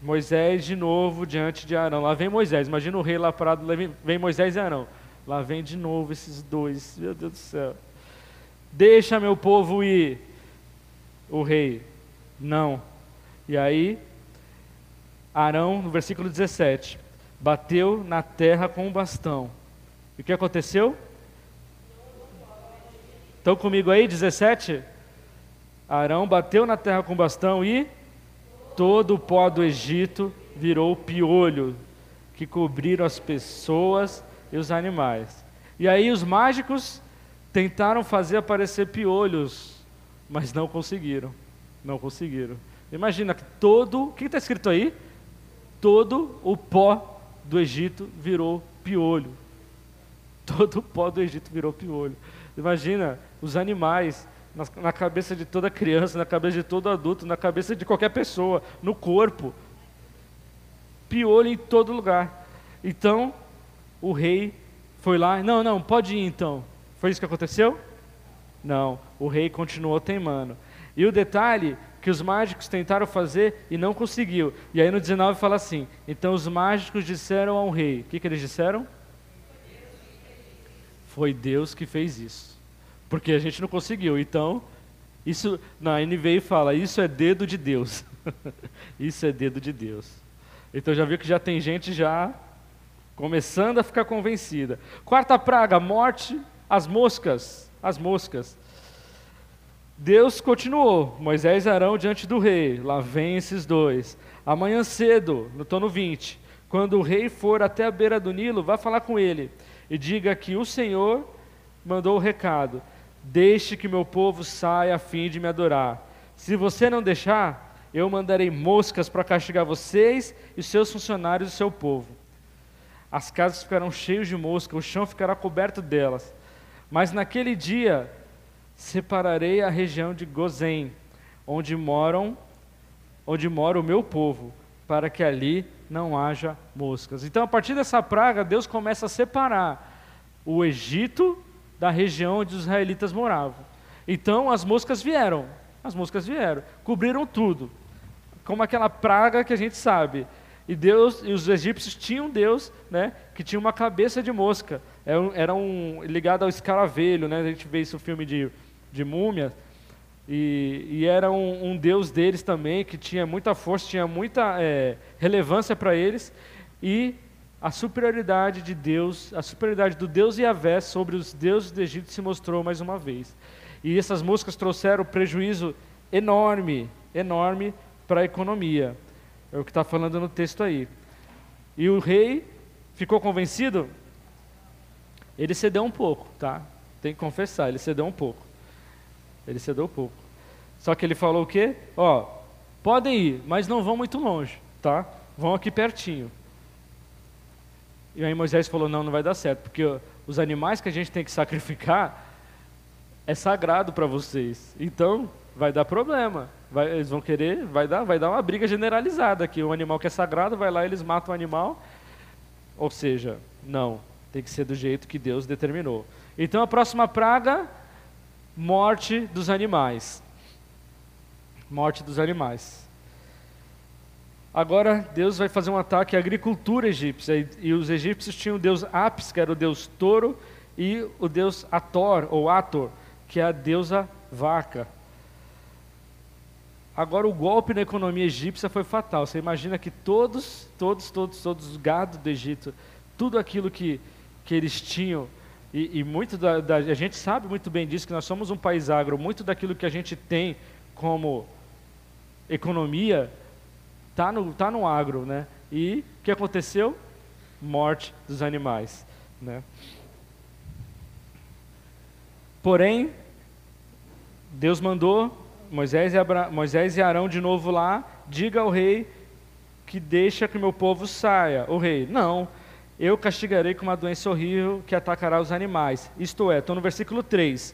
Moisés de novo diante de Arão. Lá vem Moisés, imagina o rei lá parado, lá vem, vem Moisés e Arão. Lá vem de novo esses dois, meu Deus do céu. Deixa meu povo ir. O rei, não. E aí, Arão, no versículo 17, bateu na terra com um bastão. E o que aconteceu? Estão comigo aí, 17? Arão bateu na terra com bastão e todo o pó do Egito virou piolho que cobriram as pessoas e os animais. E aí os mágicos tentaram fazer aparecer piolhos, mas não conseguiram. Não conseguiram. Imagina que todo, o que está escrito aí? Todo o pó do Egito virou piolho. Todo o pó do Egito virou piolho. Imagina os animais na, na cabeça de toda criança, na cabeça de todo adulto, na cabeça de qualquer pessoa, no corpo. Piolho em todo lugar. Então, o rei foi lá, não, não, pode ir então. Foi isso que aconteceu? Não, o rei continuou teimando. E o detalhe que os mágicos tentaram fazer e não conseguiu. E aí no 19 fala assim: então os mágicos disseram ao rei: o que, que eles disseram? Foi Deus que fez isso porque a gente não conseguiu. Então, isso na NVI fala, isso é dedo de Deus. isso é dedo de Deus. Então já viu que já tem gente já começando a ficar convencida. Quarta praga, morte, as moscas, as moscas. Deus continuou, Moisés e Arão diante do rei, lá vem esses dois. Amanhã cedo, no tono 20, quando o rei for até a beira do Nilo, vá falar com ele e diga que o Senhor mandou o recado. Deixe que meu povo saia a fim de me adorar. Se você não deixar, eu mandarei moscas para castigar vocês e seus funcionários e seu povo. As casas ficarão cheias de moscas, o chão ficará coberto delas. Mas naquele dia separarei a região de Gozém, onde moram, onde mora o meu povo, para que ali não haja moscas. Então, a partir dessa praga, Deus começa a separar o Egito da região onde os israelitas moravam. Então as moscas vieram, as moscas vieram, cobriram tudo, como aquela praga que a gente sabe. E Deus e os egípcios tinham um Deus, né, que tinha uma cabeça de mosca. Era um, era um ligado ao escaravelho, né? A gente vê isso no filme de, de múmia. E, e era um, um, Deus deles também que tinha muita força, tinha muita é, relevância para eles. E a superioridade de Deus, a superioridade do Deus Yahvé sobre os deuses do Egito se mostrou mais uma vez. E essas moscas trouxeram prejuízo enorme, enorme para a economia. É o que está falando no texto aí. E o rei ficou convencido? Ele cedeu um pouco, tá? Tem que confessar, ele cedeu um pouco. Ele cedeu um pouco. Só que ele falou o quê? Ó, podem ir, mas não vão muito longe, tá? Vão aqui pertinho. E aí Moisés falou: não, não vai dar certo, porque os animais que a gente tem que sacrificar é sagrado para vocês. Então, vai dar problema. Vai, eles vão querer, vai dar, vai dar uma briga generalizada aqui. Um animal que é sagrado, vai lá, eles matam o animal. Ou seja, não, tem que ser do jeito que Deus determinou. Então a próxima praga, morte dos animais. Morte dos animais. Agora Deus vai fazer um ataque à agricultura egípcia. E, os egípcios tinham o deus Apis, que era o deus touro, e o deus Ator, ou Ator, que é a deusa vaca. Agora o golpe na economia egípcia foi fatal. Você imagina que todos, todos, todos, todos os gados do Egito, tudo aquilo que, que eles tinham, e, e muito da, da, a gente sabe muito bem disso, que nós somos um país agro, muito daquilo que a gente tem como economia está no, tá no agro, né? E o que aconteceu? Morte dos animais, né? Porém, Deus mandou Moisés e, Abra... Moisés e Arão de novo lá, diga ao rei que deixa que meu povo saia. O rei, não, eu castigarei com uma doença horrível que atacará os animais. Isto é, estou no versículo 3.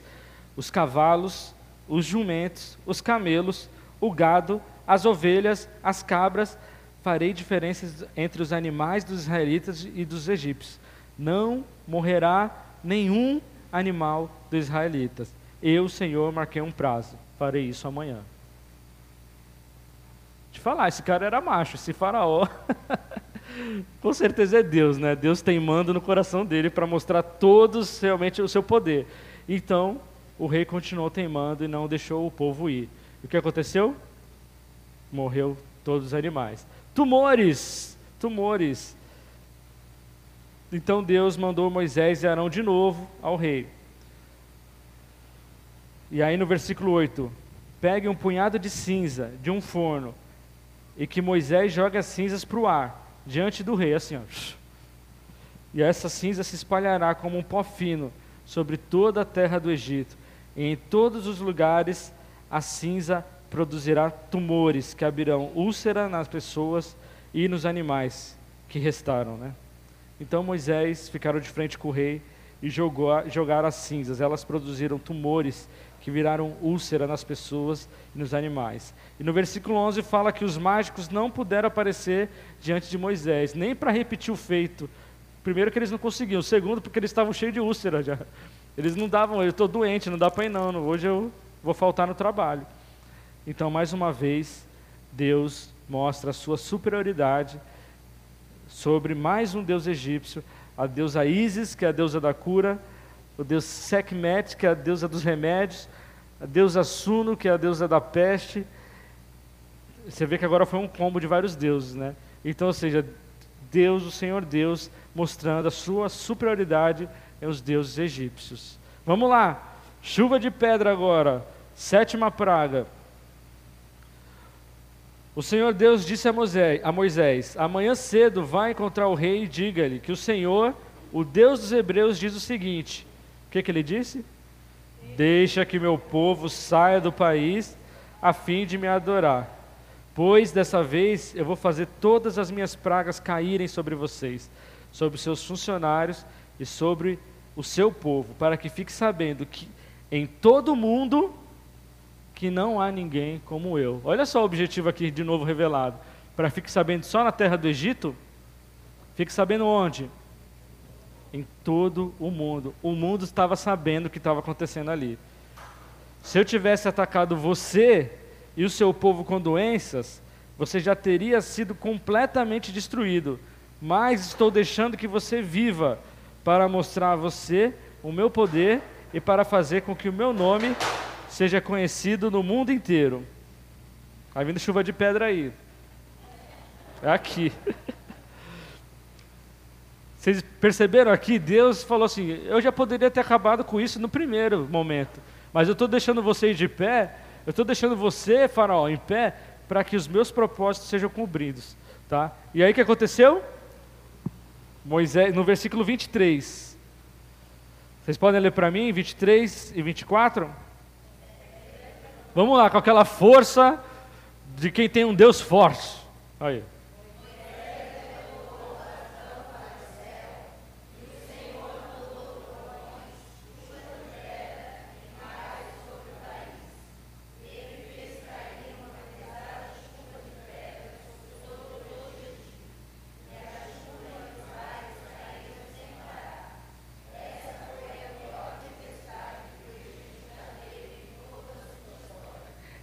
Os cavalos, os jumentos, os camelos, o gado, as ovelhas, as cabras, farei diferenças entre os animais dos israelitas e dos egípcios. Não morrerá nenhum animal dos israelitas. Eu, Senhor, marquei um prazo farei isso amanhã. Te falar, esse cara era macho, esse faraó. Com certeza é Deus, né? Deus tem mando no coração dele para mostrar todos realmente o seu poder. Então, o rei continuou teimando e não deixou o povo ir. O que aconteceu? Morreu todos os animais. Tumores, tumores. Então Deus mandou Moisés e Arão de novo ao rei. E aí no versículo 8: Pegue um punhado de cinza de um forno e que Moisés jogue as cinzas para o ar, diante do rei, assim, ó. E essa cinza se espalhará como um pó fino sobre toda a terra do Egito. E em todos os lugares a cinza produzirá tumores que abrirão úlcera nas pessoas e nos animais que restaram, né? Então Moisés ficaram de frente com o rei e jogou, jogaram as cinzas. Elas produziram tumores que viraram úlcera nas pessoas e nos animais. E no versículo 11 fala que os mágicos não puderam aparecer diante de Moisés, nem para repetir o feito. Primeiro que eles não conseguiam, segundo porque eles estavam cheios de úlcera já. Eles não davam, eu estou doente, não dá para ir não, hoje eu vou faltar no trabalho. Então, mais uma vez, Deus mostra a sua superioridade sobre mais um deus egípcio, a deusa Isis, que é a deusa da cura, o deus Sekhmet, que é a deusa dos remédios, a deusa Suno, que é a deusa da peste. Você vê que agora foi um combo de vários deuses, né? Então, ou seja, Deus, o Senhor Deus, mostrando a sua superioridade em os deuses egípcios. Vamos lá, chuva de pedra agora, sétima praga. O Senhor Deus disse a Moisés, a Moisés: Amanhã cedo vai encontrar o rei e diga-lhe que o Senhor, o Deus dos Hebreus, diz o seguinte: O que, que ele disse? Deixa que meu povo saia do país a fim de me adorar. Pois dessa vez eu vou fazer todas as minhas pragas caírem sobre vocês, sobre seus funcionários e sobre o seu povo, para que fique sabendo que em todo o mundo que não há ninguém como eu. Olha só o objetivo aqui de novo revelado. Para fique sabendo só na terra do Egito, fique sabendo onde? em todo o mundo. O mundo estava sabendo o que estava acontecendo ali. Se eu tivesse atacado você e o seu povo com doenças, você já teria sido completamente destruído. Mas estou deixando que você viva para mostrar a você o meu poder e para fazer com que o meu nome seja conhecido no mundo inteiro. Vai vindo chuva de pedra aí. É aqui. Vocês perceberam aqui? Deus falou assim: eu já poderia ter acabado com isso no primeiro momento, mas eu estou deixando vocês de pé, eu estou deixando você, Faraó, em pé, para que os meus propósitos sejam cumpridos. Tá? E aí o que aconteceu? Moisés, no versículo 23. Vocês podem ler para mim, 23 e 24? Vamos lá, com aquela força de quem tem um Deus forte. Aí.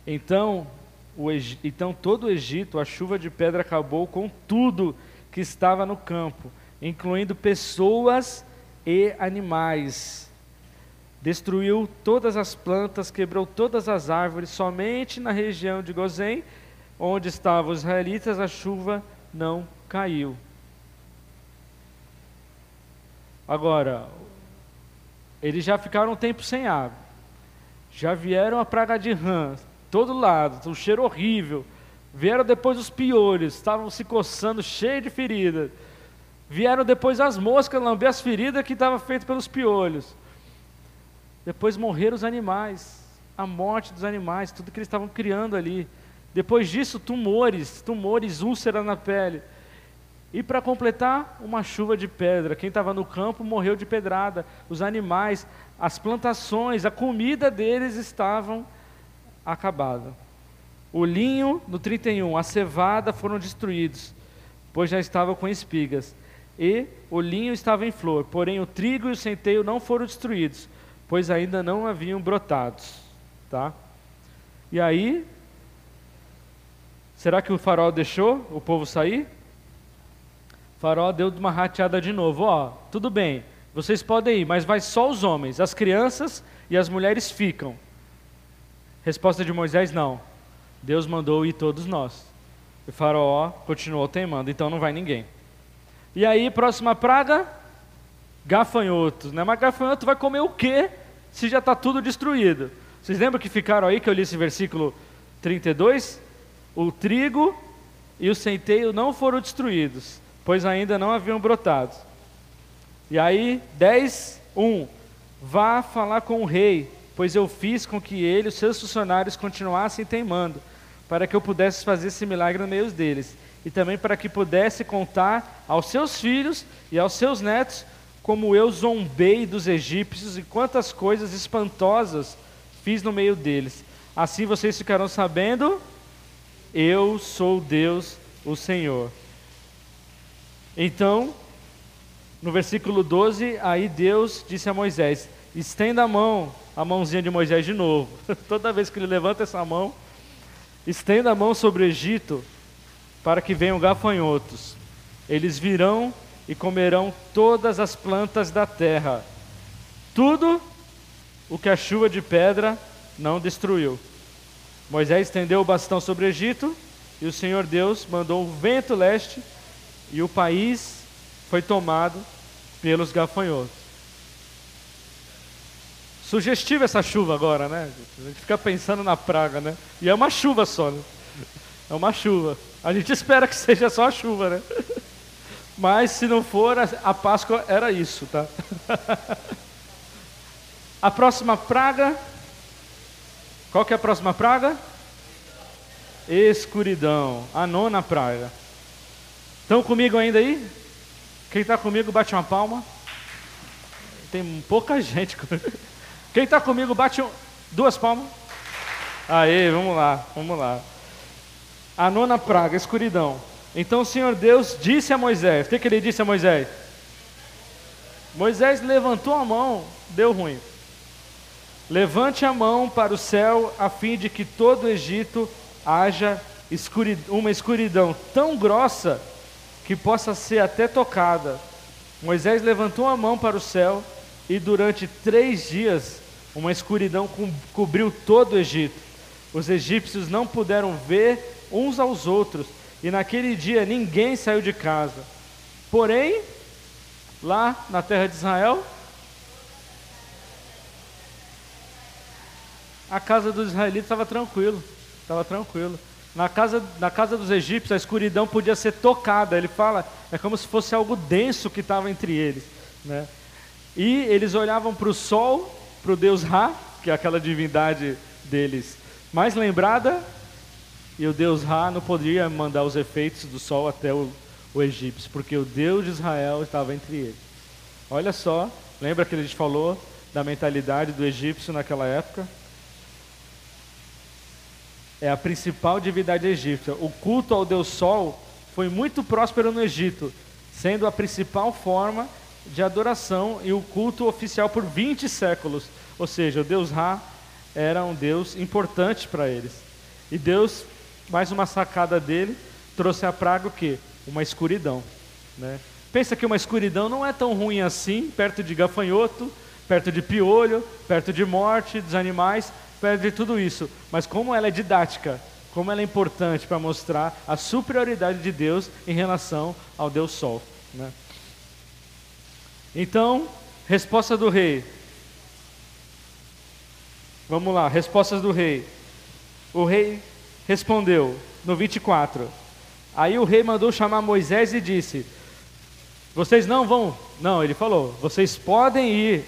Então, o, então todo o Egito, a chuva de pedra acabou com tudo que estava no campo, incluindo pessoas e animais. Destruiu todas as plantas, quebrou todas as árvores, somente na região de Gozém, onde estavam os israelitas, a chuva não caiu. Agora, eles já ficaram um tempo sem água. Já vieram a praga de rã, todo lado, um cheiro horrível. Vieram depois os piolhos, estavam se coçando, cheio de feridas. Vieram depois as moscas lamber as feridas que estavam feitas pelos piolhos. Depois morreram os animais, a morte dos animais, tudo que eles estavam criando ali. Depois disso, tumores, tumores, úlcera na pele. E para completar, uma chuva de pedra. Quem estava no campo morreu de pedrada. Os animais, as plantações, a comida deles estavam acabada. O linho, no 31, a cevada foram destruídos, pois já estavam com espigas. E o linho estava em flor, porém o trigo e o centeio não foram destruídos, pois ainda não haviam brotados. Tá? E aí, será que o farol deixou o povo sair? Farol deu uma rateada de novo. Ó, tudo bem, vocês podem ir, mas vai só os homens, as crianças e as mulheres ficam. Resposta de Moisés: não. Deus mandou ir todos nós. E Faraó continuou teimando, então não vai ninguém. E aí, próxima praga? Gafanhotos, né? Mas gafanhoto vai comer o quê se já está tudo destruído? Vocês lembram que ficaram aí que eu li esse versículo 32? O trigo e o centeio não foram destruídos pois ainda não haviam brotado. E aí, 10, 1. Vá falar com o rei, pois eu fiz com que ele e os seus funcionários continuassem teimando, para que eu pudesse fazer esse milagre no meio deles, e também para que pudesse contar aos seus filhos e aos seus netos como eu zombei dos egípcios e quantas coisas espantosas fiz no meio deles. Assim vocês ficarão sabendo, eu sou Deus, o Senhor. Então, no versículo 12, aí Deus disse a Moisés: estenda a mão, a mãozinha de Moisés de novo. Toda vez que ele levanta essa mão, estenda a mão sobre o Egito, para que venham gafanhotos. Eles virão e comerão todas as plantas da terra, tudo o que a chuva de pedra não destruiu. Moisés estendeu o bastão sobre o Egito, e o Senhor Deus mandou o vento leste e o país foi tomado pelos gafanhotos. Sugestiva essa chuva agora, né? A gente fica pensando na praga, né? E é uma chuva só, né? É uma chuva. A gente espera que seja só a chuva, né? Mas se não for, a Páscoa era isso, tá? A próxima praga. Qual que é a próxima praga? Escuridão. A nona praga. Estão comigo ainda aí? Quem está comigo, bate uma palma. Tem pouca gente. Quem está comigo, bate um... duas palmas. Aí, vamos lá, vamos lá. A nona praga, escuridão. Então o Senhor Deus disse a Moisés: O que, que ele disse a Moisés? Moisés levantou a mão, deu ruim. Levante a mão para o céu, a fim de que todo o Egito haja uma escuridão tão grossa que possa ser até tocada. Moisés levantou a mão para o céu e durante três dias uma escuridão cobriu todo o Egito. Os egípcios não puderam ver uns aos outros e naquele dia ninguém saiu de casa. Porém, lá na terra de Israel, a casa dos israelitas estava tranquilo, estava tranquilo. Na casa, na casa dos egípcios, a escuridão podia ser tocada. Ele fala, é como se fosse algo denso que estava entre eles. Né? E eles olhavam para o sol, para o deus Ra, que é aquela divindade deles mais lembrada, e o deus Ra não podia mandar os efeitos do sol até o, o egípcio, porque o deus de Israel estava entre eles. Olha só, lembra que a gente falou da mentalidade do egípcio naquela época? É a principal divindade egípcia. O culto ao deus Sol foi muito próspero no Egito, sendo a principal forma de adoração e o culto oficial por 20 séculos. Ou seja, o deus Ra era um deus importante para eles. E Deus, mais uma sacada dele, trouxe a praga o quê? Uma escuridão. Né? Pensa que uma escuridão não é tão ruim assim, perto de gafanhoto, perto de piolho, perto de morte dos animais, perto de tudo isso. Mas como ela é didática, como ela é importante para mostrar a superioridade de Deus em relação ao Deus Sol. Né? Então, resposta do rei. Vamos lá, respostas do rei. O rei respondeu no 24. Aí o rei mandou chamar Moisés e disse: Vocês não vão. Não, ele falou: Vocês podem ir.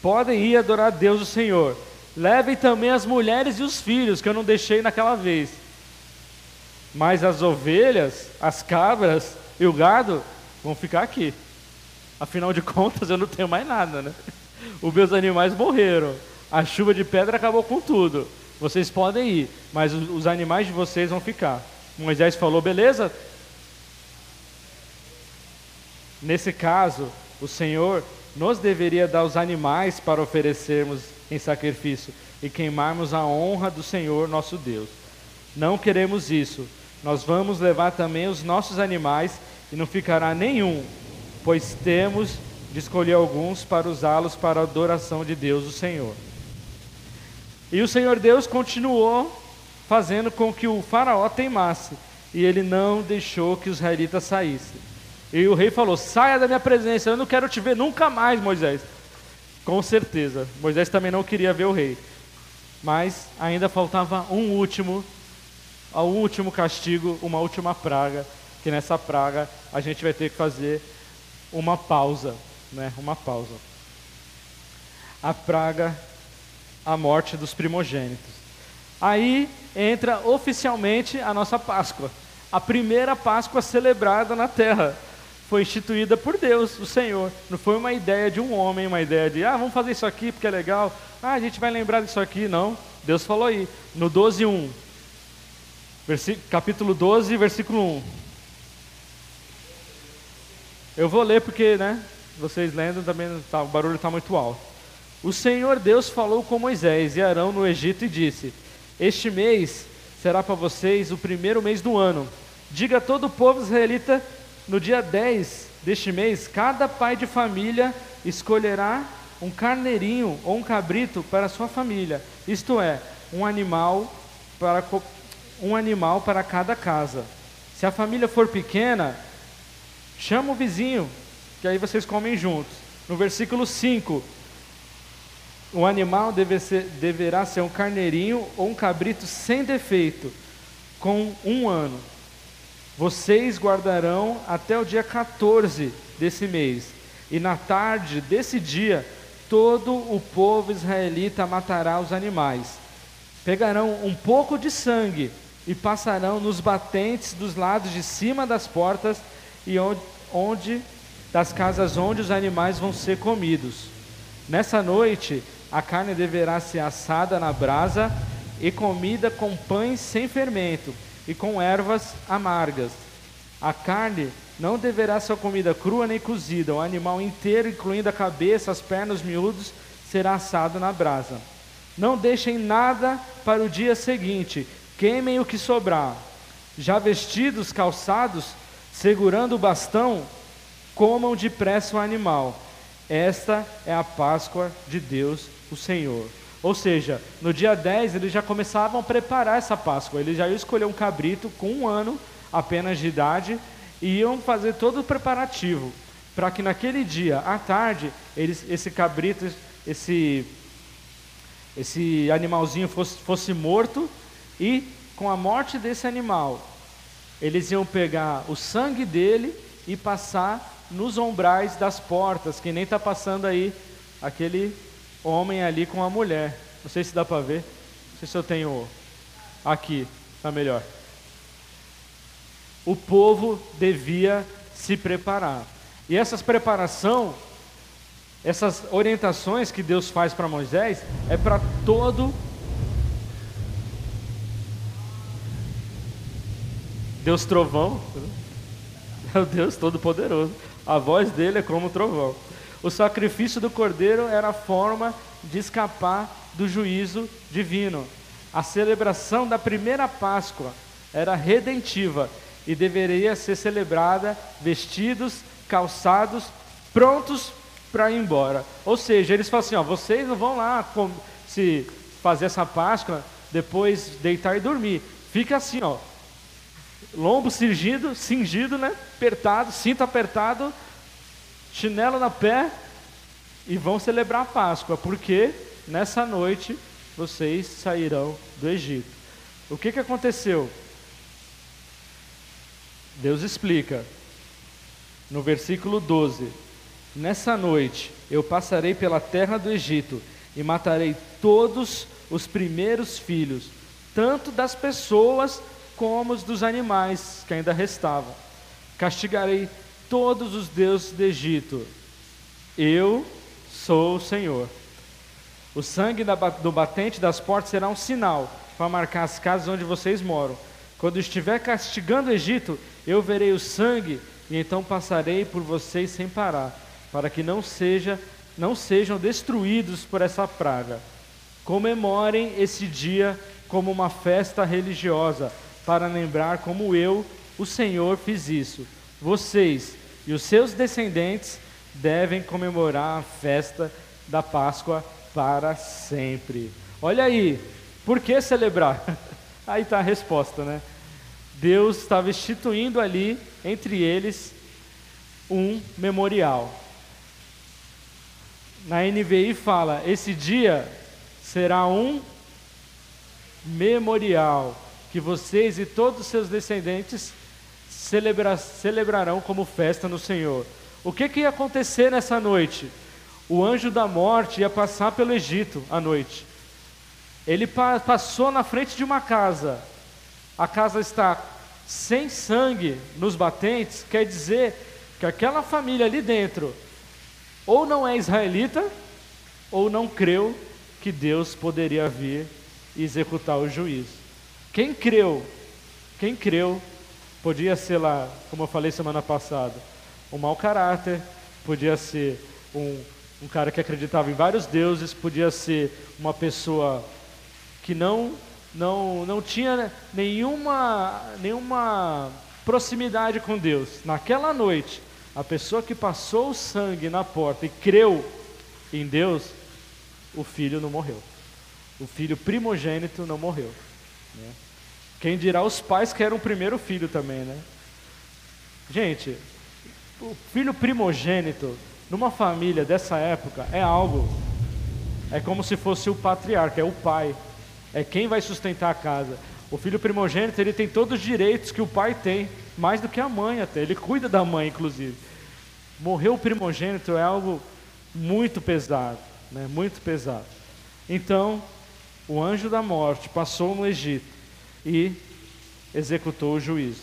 Podem ir adorar Deus o Senhor. Levem também as mulheres e os filhos, que eu não deixei naquela vez. Mas as ovelhas, as cabras e o gado vão ficar aqui. Afinal de contas, eu não tenho mais nada, né? Os meus animais morreram. A chuva de pedra acabou com tudo. Vocês podem ir, mas os animais de vocês vão ficar. Moisés falou: beleza? Nesse caso, o Senhor nos deveria dar os animais para oferecermos em sacrifício e queimarmos a honra do Senhor nosso Deus. Não queremos isso. Nós vamos levar também os nossos animais e não ficará nenhum, pois temos de escolher alguns para usá-los para a adoração de Deus, o Senhor. E o Senhor Deus continuou fazendo com que o faraó teimasse, e ele não deixou que os israelitas saíssem. E o rei falou: Saia da minha presença, eu não quero te ver nunca mais, Moisés. Com certeza, Moisés também não queria ver o rei. Mas ainda faltava um último, um último castigo, uma última praga, que nessa praga a gente vai ter que fazer uma pausa, né? Uma pausa. A praga a morte dos primogênitos. Aí entra oficialmente a nossa Páscoa, a primeira Páscoa celebrada na terra. Foi instituída por Deus, o Senhor. Não foi uma ideia de um homem, uma ideia de, ah, vamos fazer isso aqui porque é legal. Ah, a gente vai lembrar disso aqui. Não. Deus falou aí, no 12, 1. capítulo 12, versículo 1. Eu vou ler porque, né, vocês lendo também, tá, o barulho está muito alto. O Senhor Deus falou com Moisés e Arão no Egito e disse: Este mês será para vocês o primeiro mês do ano. Diga a todo o povo israelita: no dia 10 deste mês, cada pai de família escolherá um carneirinho ou um cabrito para sua família, isto é, um animal para, um animal para cada casa. Se a família for pequena, chama o vizinho, que aí vocês comem juntos. No versículo 5, o animal deve ser, deverá ser um carneirinho ou um cabrito sem defeito, com um ano. Vocês guardarão até o dia 14 desse mês, e na tarde desse dia, todo o povo israelita matará os animais. Pegarão um pouco de sangue e passarão nos batentes dos lados de cima das portas e onde, onde das casas onde os animais vão ser comidos. Nessa noite, a carne deverá ser assada na brasa e comida com pães sem fermento e com ervas amargas. A carne não deverá ser comida crua nem cozida. O animal inteiro, incluindo a cabeça, as pernas, os miúdos, será assado na brasa. Não deixem nada para o dia seguinte. Queimem o que sobrar. Já vestidos, calçados, segurando o bastão, comam depressa o animal. Esta é a Páscoa de Deus o Senhor. Ou seja, no dia 10 eles já começavam a preparar essa Páscoa. Eles já iam escolher um cabrito com um ano apenas de idade e iam fazer todo o preparativo para que naquele dia, à tarde, eles, esse cabrito, esse, esse animalzinho fosse, fosse morto e com a morte desse animal, eles iam pegar o sangue dele e passar nos ombrais das portas, que nem está passando aí aquele homem ali com a mulher. Não sei se dá para ver. Não sei se eu tenho aqui, está melhor. O povo devia se preparar. E essas preparação, essas orientações que Deus faz para Moisés é para todo Deus trovão, é o Deus todo poderoso. A voz dele é como trovão. O sacrifício do cordeiro era a forma de escapar do juízo divino. A celebração da primeira Páscoa era redentiva e deveria ser celebrada vestidos, calçados, prontos para ir embora. Ou seja, eles falam assim: ó, vocês não vão lá se fazer essa Páscoa, depois deitar e dormir. Fica assim, ó, lombo cingido, cingido, né? Apertado, cinto apertado, chinelo na pé e vão celebrar a Páscoa, porque nessa noite vocês sairão do Egito. O que, que aconteceu? Deus explica no versículo 12: Nessa noite eu passarei pela terra do Egito e matarei todos os primeiros filhos, tanto das pessoas como os dos animais que ainda restavam. Castigarei todos os deuses do Egito. Eu sou o Senhor. O sangue do batente das portas será um sinal para marcar as casas onde vocês moram. Quando estiver castigando o Egito, eu verei o sangue e então passarei por vocês sem parar, para que não seja não sejam destruídos por essa praga. Comemorem esse dia como uma festa religiosa, para lembrar como eu, o Senhor, fiz isso. Vocês e os seus descendentes devem comemorar a festa da Páscoa para sempre. Olha aí, por que celebrar? Aí está a resposta, né? Deus estava instituindo ali, entre eles, um memorial. Na NVI fala: esse dia será um memorial que vocês e todos os seus descendentes celebra celebrarão como festa no Senhor. O que, que ia acontecer nessa noite? O anjo da morte ia passar pelo Egito à noite. Ele pa passou na frente de uma casa. A casa está sem sangue nos batentes, quer dizer que aquela família ali dentro ou não é israelita ou não creu que Deus poderia vir e executar o juízo. Quem creu, quem creu, podia ser lá, como eu falei semana passada, um mau caráter, podia ser um, um cara que acreditava em vários deuses, podia ser uma pessoa que não não, não tinha nenhuma, nenhuma proximidade com Deus. Naquela noite, a pessoa que passou o sangue na porta e creu em Deus, o filho não morreu. O filho primogênito não morreu. Né? Quem dirá os pais que eram o primeiro filho também, né? Gente, o filho primogênito numa família dessa época é algo, é como se fosse o patriarca, é o pai, é quem vai sustentar a casa. O filho primogênito ele tem todos os direitos que o pai tem, mais do que a mãe até. Ele cuida da mãe, inclusive. Morrer o primogênito é algo muito pesado, né? Muito pesado. Então, o anjo da morte passou no Egito e executou o juízo.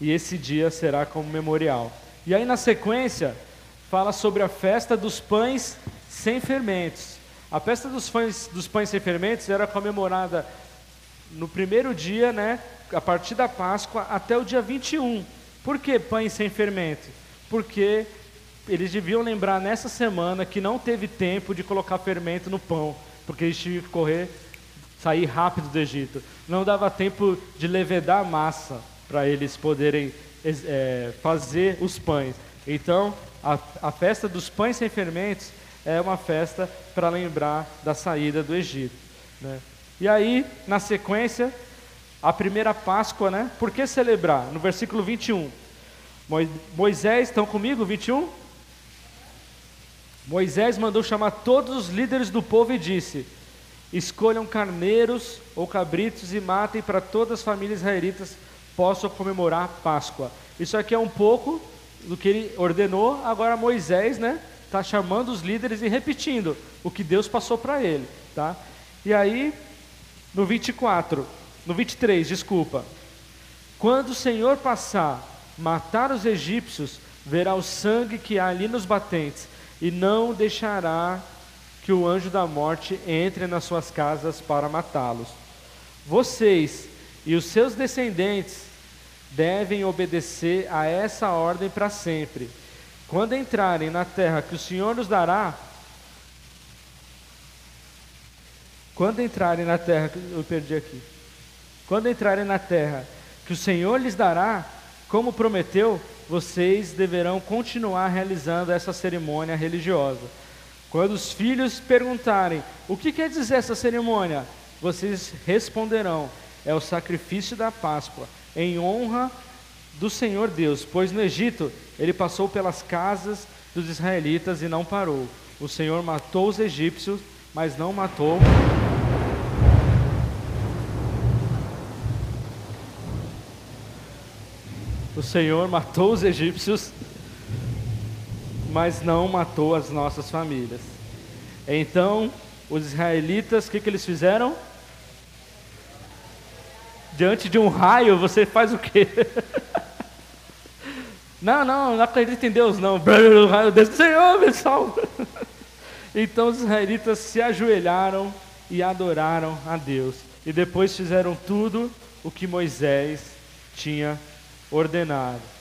E esse dia será como memorial. E aí na sequência fala sobre a festa dos pães sem fermentos. A festa dos pães, dos pães sem fermentos era comemorada no primeiro dia, né, a partir da Páscoa até o dia 21. Por que pães sem fermento? Porque eles deviam lembrar nessa semana que não teve tempo de colocar fermento no pão, porque eles tinham que correr, sair rápido do Egito. Não dava tempo de levedar a massa para eles poderem é, fazer os pães. Então, a, a festa dos pães sem fermentos é uma festa para lembrar da saída do Egito. Né? E aí, na sequência, a primeira Páscoa, né? Por que celebrar? No versículo 21. Moisés, estão comigo? 21? Moisés mandou chamar todos os líderes do povo e disse: Escolham carneiros ou cabritos e matem para todas as famílias israelitas possam comemorar Páscoa. Isso aqui é um pouco do que ele ordenou, agora Moisés, né? Está chamando os líderes e repetindo o que Deus passou para ele, tá? E aí, no 24, no 23, desculpa. Quando o Senhor passar, matar os egípcios, verá o sangue que há ali nos batentes e não deixará que o anjo da morte entre nas suas casas para matá-los. Vocês e os seus descendentes devem obedecer a essa ordem para sempre. Quando entrarem na terra que o Senhor nos dará, quando entrarem na terra, eu perdi aqui. Quando entrarem na terra que o Senhor lhes dará, como prometeu, vocês deverão continuar realizando essa cerimônia religiosa. Quando os filhos perguntarem: "O que quer dizer essa cerimônia?", vocês responderão: "É o sacrifício da Páscoa, em honra do Senhor Deus, pois no Egito ele passou pelas casas dos israelitas e não parou. O Senhor matou os egípcios, mas não matou O Senhor matou os egípcios, mas não matou as nossas famílias. Então, os israelitas, o que, que eles fizeram? Diante de um raio, você faz o quê? não, não, não acredito em Deus, não. O raio desse Senhor, salva. Então os israelitas se ajoelharam e adoraram a Deus. E depois fizeram tudo o que Moisés tinha ordenado.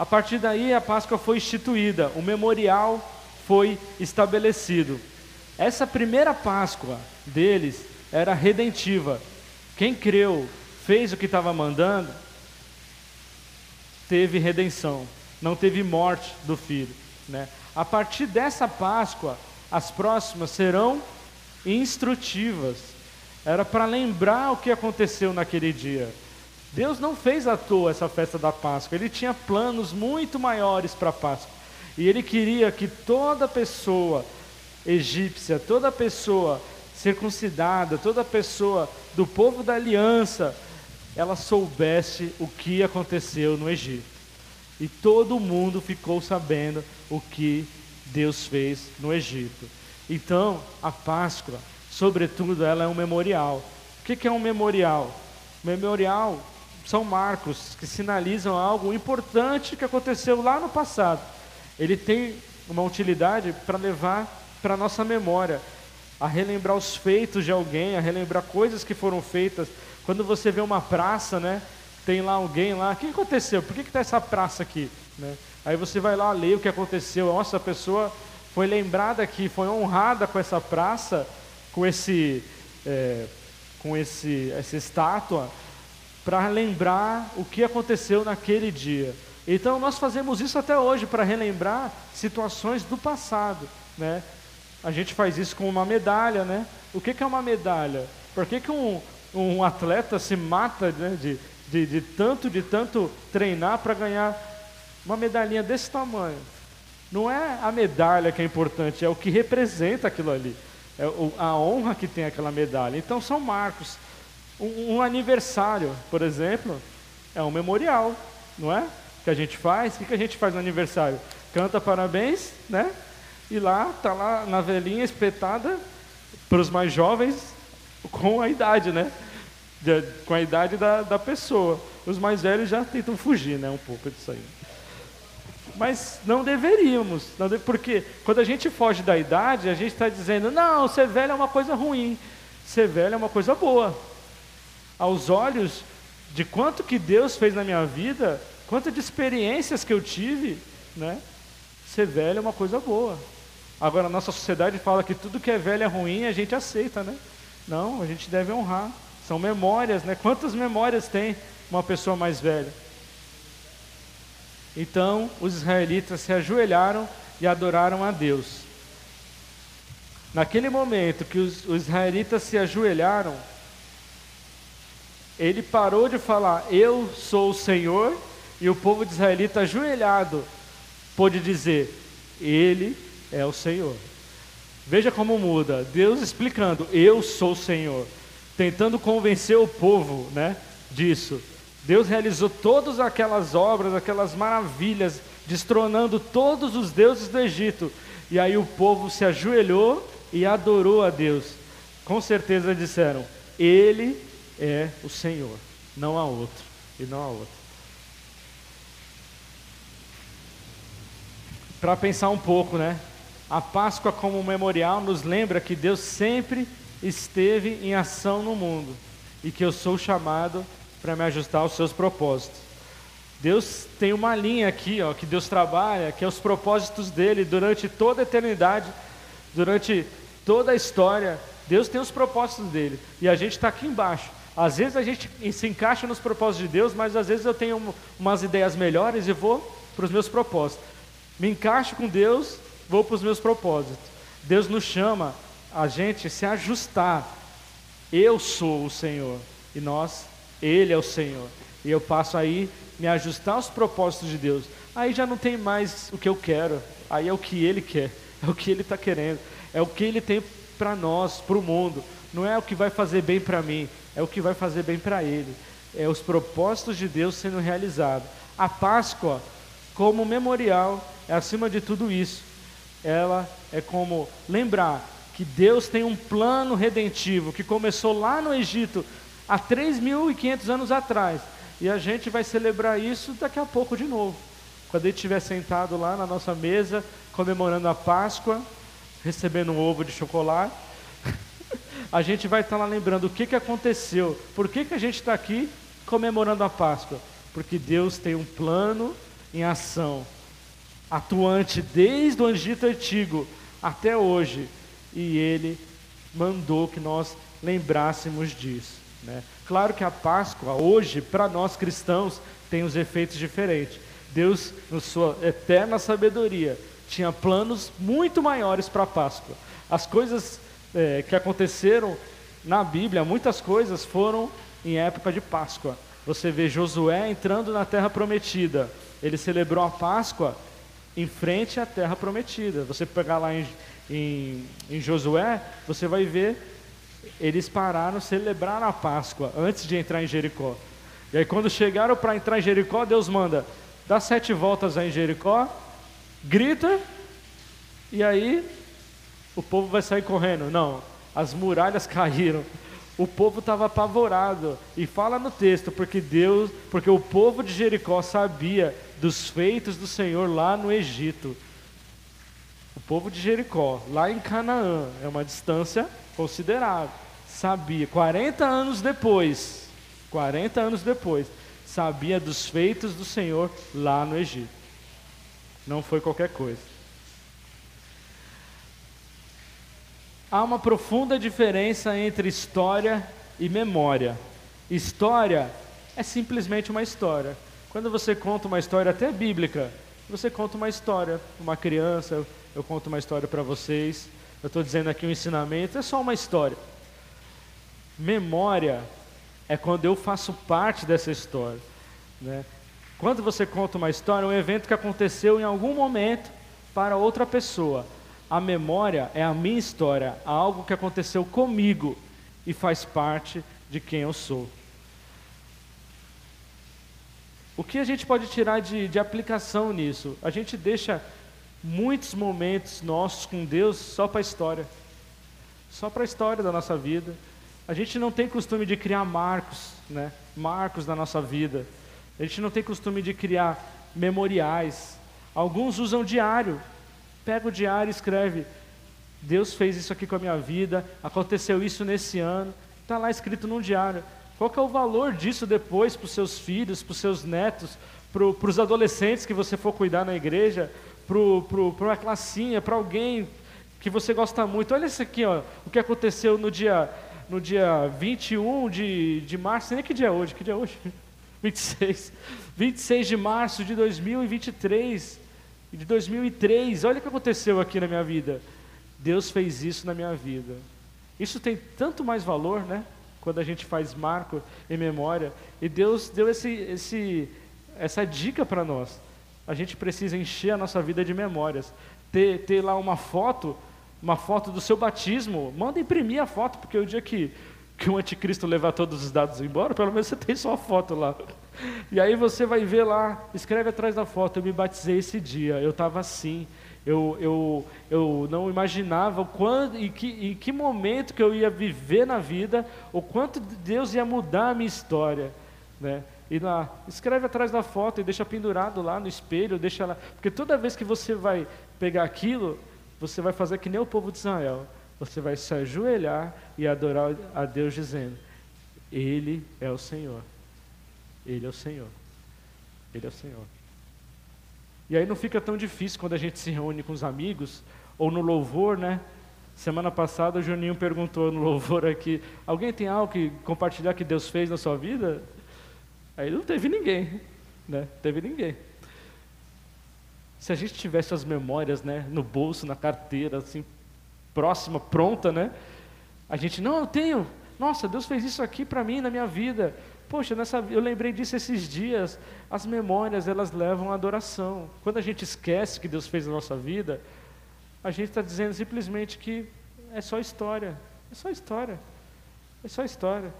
A partir daí a Páscoa foi instituída, o memorial foi estabelecido. Essa primeira Páscoa deles era redentiva. Quem creu, fez o que estava mandando, teve redenção, não teve morte do filho. Né? A partir dessa Páscoa, as próximas serão instrutivas. Era para lembrar o que aconteceu naquele dia. Deus não fez à toa essa festa da Páscoa, ele tinha planos muito maiores para a Páscoa. E ele queria que toda pessoa egípcia, toda pessoa circuncidada, toda pessoa do povo da aliança, ela soubesse o que aconteceu no Egito. E todo mundo ficou sabendo o que Deus fez no Egito. Então, a Páscoa, sobretudo, ela é um memorial. O que é um memorial? Memorial são marcos que sinalizam algo importante que aconteceu lá no passado. Ele tem uma utilidade para levar para a nossa memória, a relembrar os feitos de alguém, a relembrar coisas que foram feitas. Quando você vê uma praça, né, tem lá alguém lá, o que aconteceu? Por que está essa praça aqui? Né? Aí você vai lá ler o que aconteceu. Nossa, a pessoa foi lembrada aqui, foi honrada com essa praça, com esse, é, com esse, essa estátua para lembrar o que aconteceu naquele dia. Então nós fazemos isso até hoje para relembrar situações do passado, né? A gente faz isso com uma medalha, né? O que, que é uma medalha? Por que, que um, um atleta se mata né, de, de, de tanto, de tanto treinar para ganhar uma medalhinha desse tamanho? Não é a medalha que é importante, é o que representa aquilo ali, é a honra que tem aquela medalha. Então são marcos. Um, um, aniversário, por exemplo, é um memorial, não é? Que a gente faz. O que, que a gente faz no aniversário? Canta parabéns, né? E lá, tá lá na velhinha espetada para os mais jovens com a idade, né? De, com a idade da, da pessoa. Os mais velhos já tentam fugir, né? Um pouco disso aí. Mas não deveríamos, não porque quando a gente foge da idade, a gente está dizendo: não, ser velho é uma coisa ruim, ser velho é uma coisa boa aos olhos de quanto que Deus fez na minha vida, quanto de experiências que eu tive, né? Ser velho é uma coisa boa. Agora a nossa sociedade fala que tudo que é velho é ruim, a gente aceita, né? Não, a gente deve honrar. São memórias, né? Quantas memórias tem uma pessoa mais velha? Então, os israelitas se ajoelharam e adoraram a Deus. Naquele momento que os, os israelitas se ajoelharam, ele parou de falar, eu sou o Senhor, e o povo de israelita ajoelhado pôde dizer, ele é o Senhor. Veja como muda, Deus explicando, eu sou o Senhor, tentando convencer o povo, né, disso. Deus realizou todas aquelas obras, aquelas maravilhas, destronando todos os deuses do Egito. E aí o povo se ajoelhou e adorou a Deus. Com certeza disseram: Ele é o Senhor, não há outro e não há outro. Para pensar um pouco, né? A Páscoa como memorial nos lembra que Deus sempre esteve em ação no mundo e que eu sou chamado para me ajustar aos seus propósitos. Deus tem uma linha aqui, ó, que Deus trabalha, que é os propósitos dele durante toda a eternidade, durante toda a história. Deus tem os propósitos dele e a gente está aqui embaixo. Às vezes a gente se encaixa nos propósitos de Deus, mas às vezes eu tenho umas ideias melhores e vou para os meus propósitos. Me encaixo com Deus, vou para os meus propósitos. Deus nos chama a gente se ajustar. Eu sou o Senhor e nós, Ele é o Senhor. E eu passo aí me ajustar aos propósitos de Deus. Aí já não tem mais o que eu quero, aí é o que Ele quer, é o que Ele está querendo, é o que Ele tem para nós, para o mundo. Não é o que vai fazer bem para mim, é o que vai fazer bem para Ele. É os propósitos de Deus sendo realizados. A Páscoa, como memorial, é acima de tudo isso. Ela é como lembrar que Deus tem um plano redentivo que começou lá no Egito há 3.500 anos atrás. E a gente vai celebrar isso daqui a pouco de novo. Quando ele estiver sentado lá na nossa mesa, comemorando a Páscoa, recebendo um ovo de chocolate, a gente vai estar lá lembrando o que, que aconteceu, por que, que a gente está aqui comemorando a Páscoa. Porque Deus tem um plano em ação, atuante desde o Egito Antigo até hoje, e Ele mandou que nós lembrássemos disso. Né? Claro que a Páscoa, hoje, para nós cristãos, tem os efeitos diferentes. Deus, na sua eterna sabedoria, tinha planos muito maiores para a Páscoa. As coisas é, que aconteceram na Bíblia, muitas coisas foram em época de Páscoa. Você vê Josué entrando na terra prometida. Ele celebrou a Páscoa em frente à terra prometida. Você pegar lá em, em, em Josué, você vai ver eles pararam, celebraram a Páscoa antes de entrar em Jericó. E aí quando chegaram para entrar em Jericó, Deus manda, dá sete voltas aí em Jericó, grita, e aí o povo vai sair correndo. Não, as muralhas caíram. O povo estava apavorado. E fala no texto, porque Deus, porque o povo de Jericó sabia dos feitos do Senhor lá no Egito. O povo de Jericó, lá em Canaã, é uma distância considerável. Sabia, 40 anos depois, 40 anos depois, sabia dos feitos do Senhor lá no Egito. Não foi qualquer coisa. Há uma profunda diferença entre história e memória. História é simplesmente uma história. Quando você conta uma história até bíblica, você conta uma história, uma criança, eu conto uma história para vocês. Eu estou dizendo aqui um ensinamento, é só uma história. Memória é quando eu faço parte dessa história. Né? Quando você conta uma história, um evento que aconteceu em algum momento para outra pessoa. A memória é a minha história, algo que aconteceu comigo e faz parte de quem eu sou. O que a gente pode tirar de, de aplicação nisso? A gente deixa muitos momentos nossos com Deus só para a história, só para a história da nossa vida. A gente não tem costume de criar marcos, né? Marcos da nossa vida. A gente não tem costume de criar memoriais. Alguns usam diário. Pega o diário e escreve: Deus fez isso aqui com a minha vida, aconteceu isso nesse ano. Está lá escrito num diário. Qual é o valor disso depois para os seus filhos, para os seus netos, para os adolescentes que você for cuidar na igreja? para uma classinha, para alguém que você gosta muito. Olha isso aqui, ó, o que aconteceu no dia, no dia 21 de, de março, nem que dia é hoje, que dia é hoje? 26. 26 de março de 2023, de 2003. Olha o que aconteceu aqui na minha vida. Deus fez isso na minha vida. Isso tem tanto mais valor, né? Quando a gente faz marco em memória. E Deus deu esse, esse, essa dica para nós a gente precisa encher a nossa vida de memórias. Ter, ter lá uma foto, uma foto do seu batismo, manda imprimir a foto, porque o dia que, que o anticristo levar todos os dados embora, pelo menos você tem só a foto lá. E aí você vai ver lá, escreve atrás da foto, eu me batizei esse dia, eu estava assim, eu, eu, eu não imaginava quando, em, que, em que momento que eu ia viver na vida, o quanto Deus ia mudar a minha história. Né? E lá, escreve atrás da foto e deixa pendurado lá no espelho, deixa lá. Porque toda vez que você vai pegar aquilo, você vai fazer que nem o povo de Israel. Você vai se ajoelhar e adorar a Deus dizendo: Ele é o Senhor. Ele é o Senhor. Ele é o Senhor. E aí não fica tão difícil quando a gente se reúne com os amigos, ou no louvor, né? Semana passada o Juninho perguntou no louvor aqui: alguém tem algo que compartilhar que Deus fez na sua vida? Aí não teve ninguém, né? Teve ninguém. Se a gente tivesse as memórias, né, no bolso, na carteira, assim, próxima, pronta, né? A gente não, eu tenho. Nossa, Deus fez isso aqui para mim na minha vida. Poxa, nessa, eu lembrei disso esses dias. As memórias elas levam à adoração. Quando a gente esquece que Deus fez na nossa vida, a gente está dizendo simplesmente que é só história. É só história. É só história.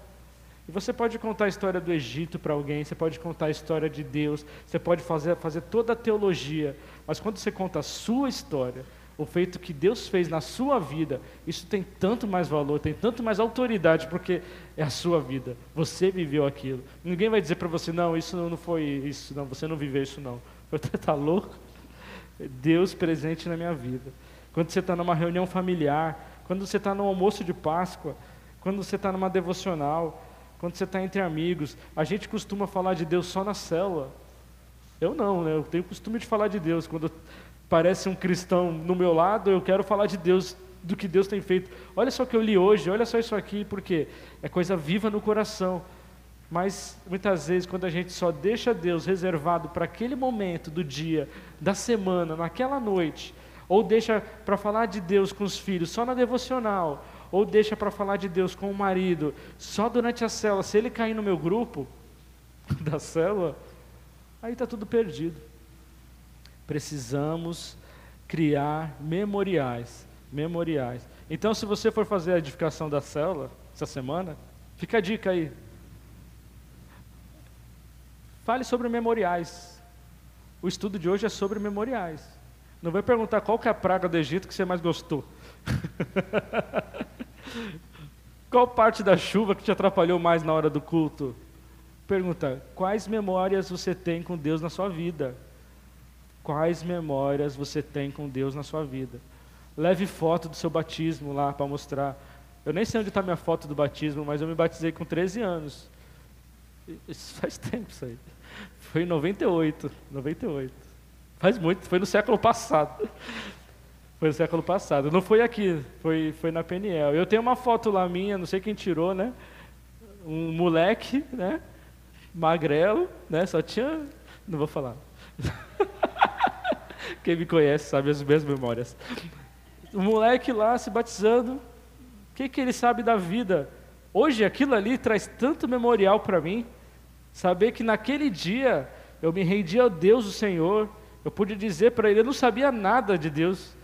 E você pode contar a história do Egito para alguém, você pode contar a história de Deus, você pode fazer, fazer toda a teologia, mas quando você conta a sua história, o feito que Deus fez na sua vida, isso tem tanto mais valor, tem tanto mais autoridade, porque é a sua vida, você viveu aquilo. Ninguém vai dizer para você, não, isso não foi isso, não, você não viveu isso, não. Você está louco? Deus presente na minha vida. Quando você está numa reunião familiar, quando você está no almoço de Páscoa, quando você está numa devocional, quando você está entre amigos, a gente costuma falar de Deus só na célula. Eu não, né? Eu tenho o costume de falar de Deus. Quando parece um cristão no meu lado, eu quero falar de Deus, do que Deus tem feito. Olha só o que eu li hoje, olha só isso aqui, porque é coisa viva no coração. Mas muitas vezes, quando a gente só deixa Deus reservado para aquele momento do dia, da semana, naquela noite, ou deixa para falar de Deus com os filhos só na devocional, ou deixa para falar de Deus com o marido só durante a célula, se ele cair no meu grupo da célula, aí está tudo perdido. Precisamos criar memoriais, memoriais. Então, se você for fazer a edificação da célula essa semana, fica a dica aí. Fale sobre memoriais. O estudo de hoje é sobre memoriais. Não vai perguntar qual que é a praga do Egito que você mais gostou. qual parte da chuva que te atrapalhou mais na hora do culto? Pergunta: quais memórias você tem com Deus na sua vida? Quais memórias você tem com Deus na sua vida? Leve foto do seu batismo lá para mostrar. Eu nem sei onde está minha foto do batismo, mas eu me batizei com 13 anos. Isso faz tempo isso aí. Foi em 98. 98. Faz muito, foi no século passado. Foi no século passado. Não foi aqui, foi, foi na Peniel. Eu tenho uma foto lá minha, não sei quem tirou, né? Um moleque, né? Magrelo, né? Só tinha. Não vou falar. quem me conhece sabe as minhas memórias. O moleque lá se batizando. O que, que ele sabe da vida? Hoje aquilo ali traz tanto memorial para mim. Saber que naquele dia eu me rendi ao Deus, o Senhor, eu pude dizer para ele, eu não sabia nada de Deus.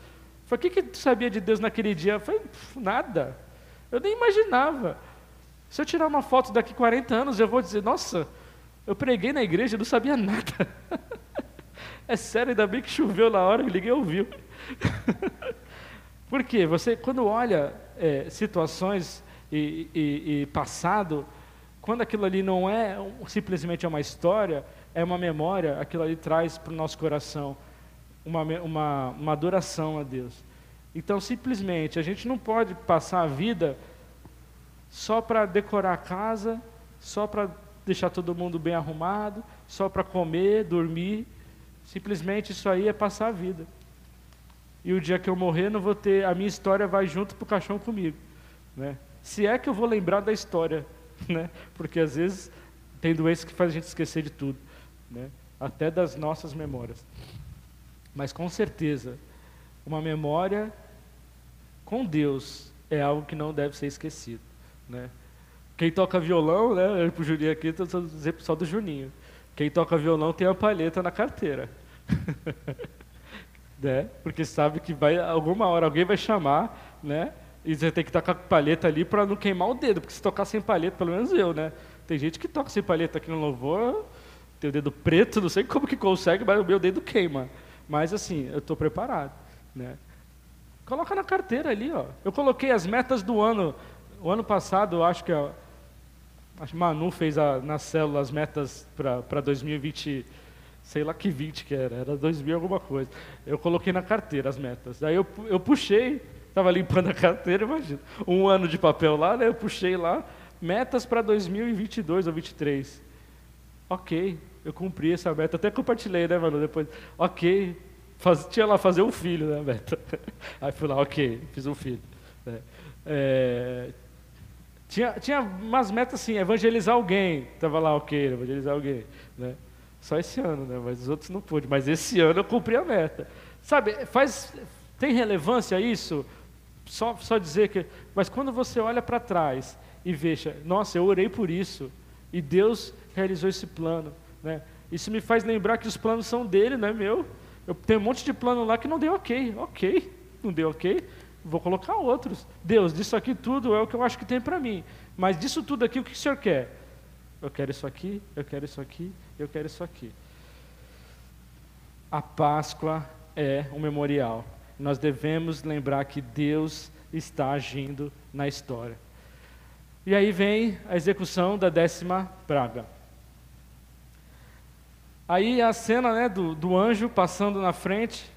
Eu falei, o que, que tu sabia de Deus naquele dia? Falei, nada. Eu nem imaginava. Se eu tirar uma foto daqui 40 anos, eu vou dizer, nossa, eu preguei na igreja, eu não sabia nada. é sério, ainda bem que choveu na hora, eu liguei ouviu. Por quê? Você, quando olha é, situações e, e, e passado, quando aquilo ali não é simplesmente é uma história, é uma memória, aquilo ali traz para o nosso coração uma, uma, uma adoração a Deus. Então, simplesmente, a gente não pode passar a vida só para decorar a casa, só para deixar todo mundo bem arrumado, só para comer, dormir. Simplesmente isso aí é passar a vida. E o dia que eu morrer, não vou ter, a minha história vai junto para o caixão comigo, né? Se é que eu vou lembrar da história, né? Porque às vezes tem doenças que faz a gente esquecer de tudo né? até das nossas memórias. Mas com certeza, uma memória com Deus é algo que não deve ser esquecido. Né? Quem toca violão, né? Para o Juninho aqui, estou dizendo só do Juninho. Quem toca violão tem a palheta na carteira. né? Porque sabe que vai, alguma hora alguém vai chamar, né? E você tem que estar com a palheta ali para não queimar o dedo, porque se tocar sem palheta, pelo menos eu, né? Tem gente que toca sem palheta aqui no louvor, tem o dedo preto, não sei como que consegue, mas o meu dedo queima. Mas assim, eu estou preparado. Né? Coloca na carteira ali, ó. Eu coloquei as metas do ano. O ano passado, eu acho que a, acho que Manu fez a, na célula as metas para 2020, sei lá que 20 que era, era 2000 alguma coisa. Eu coloquei na carteira as metas. Daí eu, eu puxei, estava limpando a carteira, imagina, um ano de papel lá, né? Eu puxei lá, metas para 2022 ou 2023. Ok, eu cumpri essa meta. Até compartilhei, né, Manu? Depois, ok, faz, tinha lá fazer um filho, né, meta? Aí fui lá, ok, fiz um filho. Né? É, tinha, tinha umas metas assim, evangelizar alguém. Estava lá, ok, evangelizar alguém. Né? Só esse ano, né? mas os outros não pude. Mas esse ano eu cumpri a meta. Sabe, faz, tem relevância isso? Só, só dizer que. Mas quando você olha para trás e veja, nossa, eu orei por isso, e Deus realizou esse plano. Né? Isso me faz lembrar que os planos são dele, não é meu. Eu tenho um monte de plano lá que não deu ok. Ok, não deu ok, vou colocar outros. Deus, disso aqui tudo é o que eu acho que tem para mim. Mas disso tudo aqui, o que o senhor quer? Eu quero isso aqui, eu quero isso aqui, eu quero isso aqui. A Páscoa é um memorial. Nós devemos lembrar que Deus está agindo na história. E aí vem a execução da décima praga. Aí a cena né, do, do anjo passando na frente,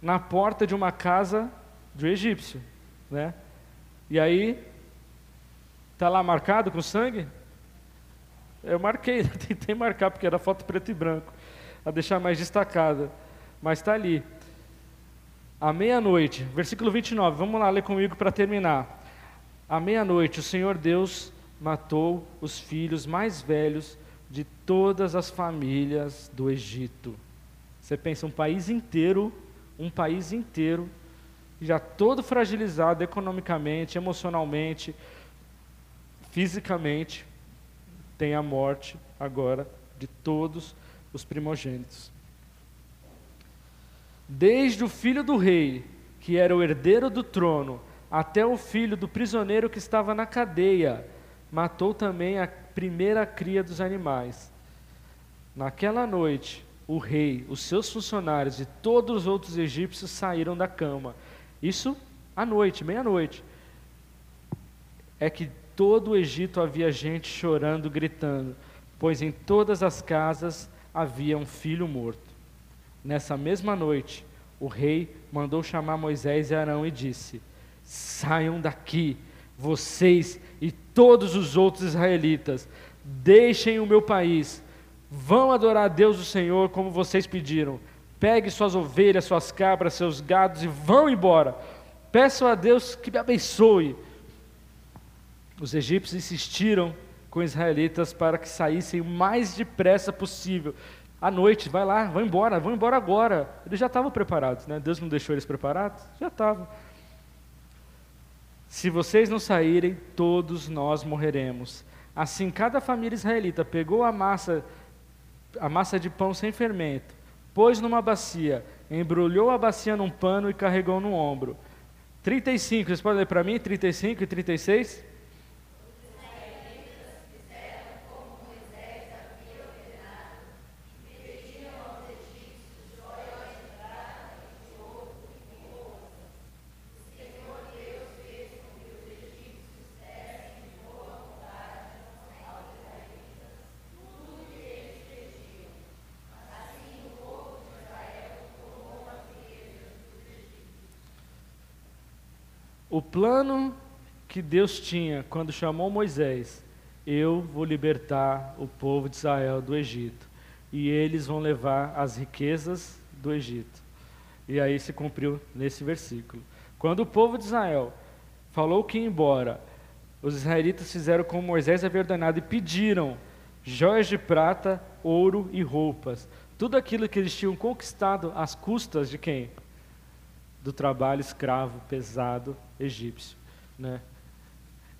na porta de uma casa do egípcio. Né? E aí, está lá marcado com sangue? Eu marquei, tentei marcar porque era foto preto e branco, a deixar mais destacada, mas está ali. À meia-noite, versículo 29, vamos lá ler comigo para terminar. À meia-noite, o Senhor Deus matou os filhos mais velhos de todas as famílias do Egito. Você pensa, um país inteiro, um país inteiro, já todo fragilizado economicamente, emocionalmente, fisicamente, tem a morte agora de todos os primogênitos. Desde o filho do rei, que era o herdeiro do trono, até o filho do prisioneiro que estava na cadeia, matou também a primeira cria dos animais. Naquela noite, o rei, os seus funcionários e todos os outros egípcios saíram da cama. Isso à noite, meia-noite. É que todo o Egito havia gente chorando, gritando, pois em todas as casas havia um filho morto. Nessa mesma noite, o rei mandou chamar Moisés e Arão e disse: Saiam daqui, vocês e todos os outros israelitas, deixem o meu país, vão adorar a Deus o Senhor como vocês pediram. Pegue suas ovelhas, suas cabras, seus gados e vão embora. Peçam a Deus que me abençoe. Os egípcios insistiram com os israelitas para que saíssem o mais depressa possível. À noite, vai lá, vão embora, vão embora agora. Eles já estavam preparados, né? Deus não deixou eles preparados? Já estavam. Se vocês não saírem, todos nós morreremos. Assim, cada família israelita pegou a massa, a massa de pão sem fermento, pôs numa bacia, embrulhou a bacia num pano e carregou no ombro. 35, vocês podem ler para mim? 35 e 36? O plano que Deus tinha quando chamou Moisés, eu vou libertar o povo de Israel do Egito, e eles vão levar as riquezas do Egito. E aí se cumpriu nesse versículo. Quando o povo de Israel falou que ia embora, os israelitas fizeram como Moisés havia ordenado e pediram joias de prata, ouro e roupas. Tudo aquilo que eles tinham conquistado às custas de quem? Do trabalho escravo pesado egípcio. Né?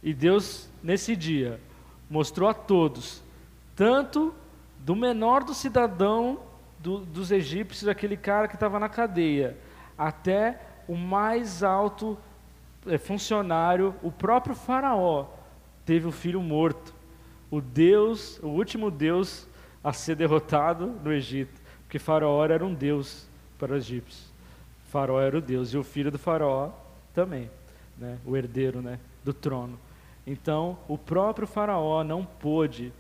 E Deus, nesse dia, mostrou a todos, tanto do menor do cidadão do, dos egípcios, aquele cara que estava na cadeia, até o mais alto é, funcionário, o próprio Faraó, teve o filho morto. O Deus, o último Deus a ser derrotado no Egito, porque Faraó era um Deus para os egípcios. Faraó era o Deus e o filho do Faraó também né, o herdeiro né, do trono. Então, o próprio Faraó não pôde,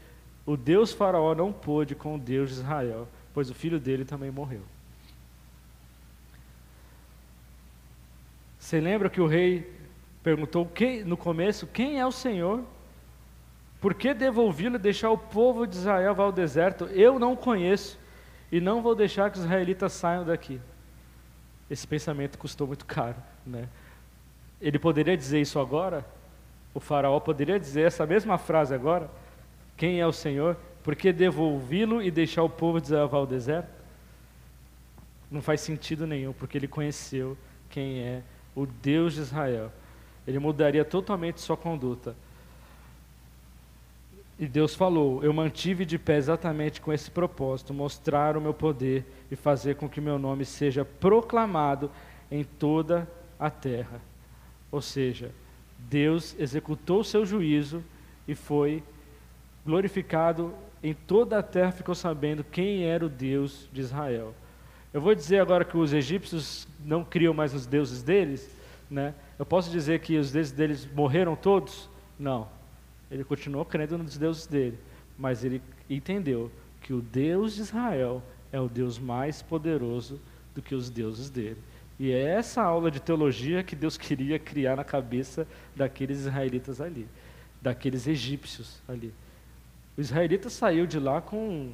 o Deus Faraó não pôde com o Deus de Israel, pois o filho dele também morreu. Você lembra que o rei perguntou quem, no começo: quem é o Senhor? Por que devo ouvi-lo e deixar o povo de Israel vá ao deserto? Eu não conheço e não vou deixar que os israelitas saiam daqui. Esse pensamento custou muito caro, né? Ele poderia dizer isso agora? O faraó poderia dizer essa mesma frase agora? Quem é o Senhor? Por que devo ouvi-lo e deixar o povo desavar o deserto? Não faz sentido nenhum, porque ele conheceu quem é o Deus de Israel. Ele mudaria totalmente sua conduta. E Deus falou: Eu mantive de pé exatamente com esse propósito, mostrar o meu poder e fazer com que meu nome seja proclamado em toda a terra. Ou seja, Deus executou o seu juízo e foi glorificado em toda a terra, ficou sabendo quem era o Deus de Israel. Eu vou dizer agora que os egípcios não criam mais os deuses deles, né? Eu posso dizer que os deuses deles morreram todos? Não. Ele continuou crendo nos deuses dele, mas ele entendeu que o Deus de Israel é o Deus mais poderoso do que os deuses dele. E é essa aula de teologia que Deus queria criar na cabeça daqueles israelitas ali, daqueles egípcios ali. O israelita saiu de lá com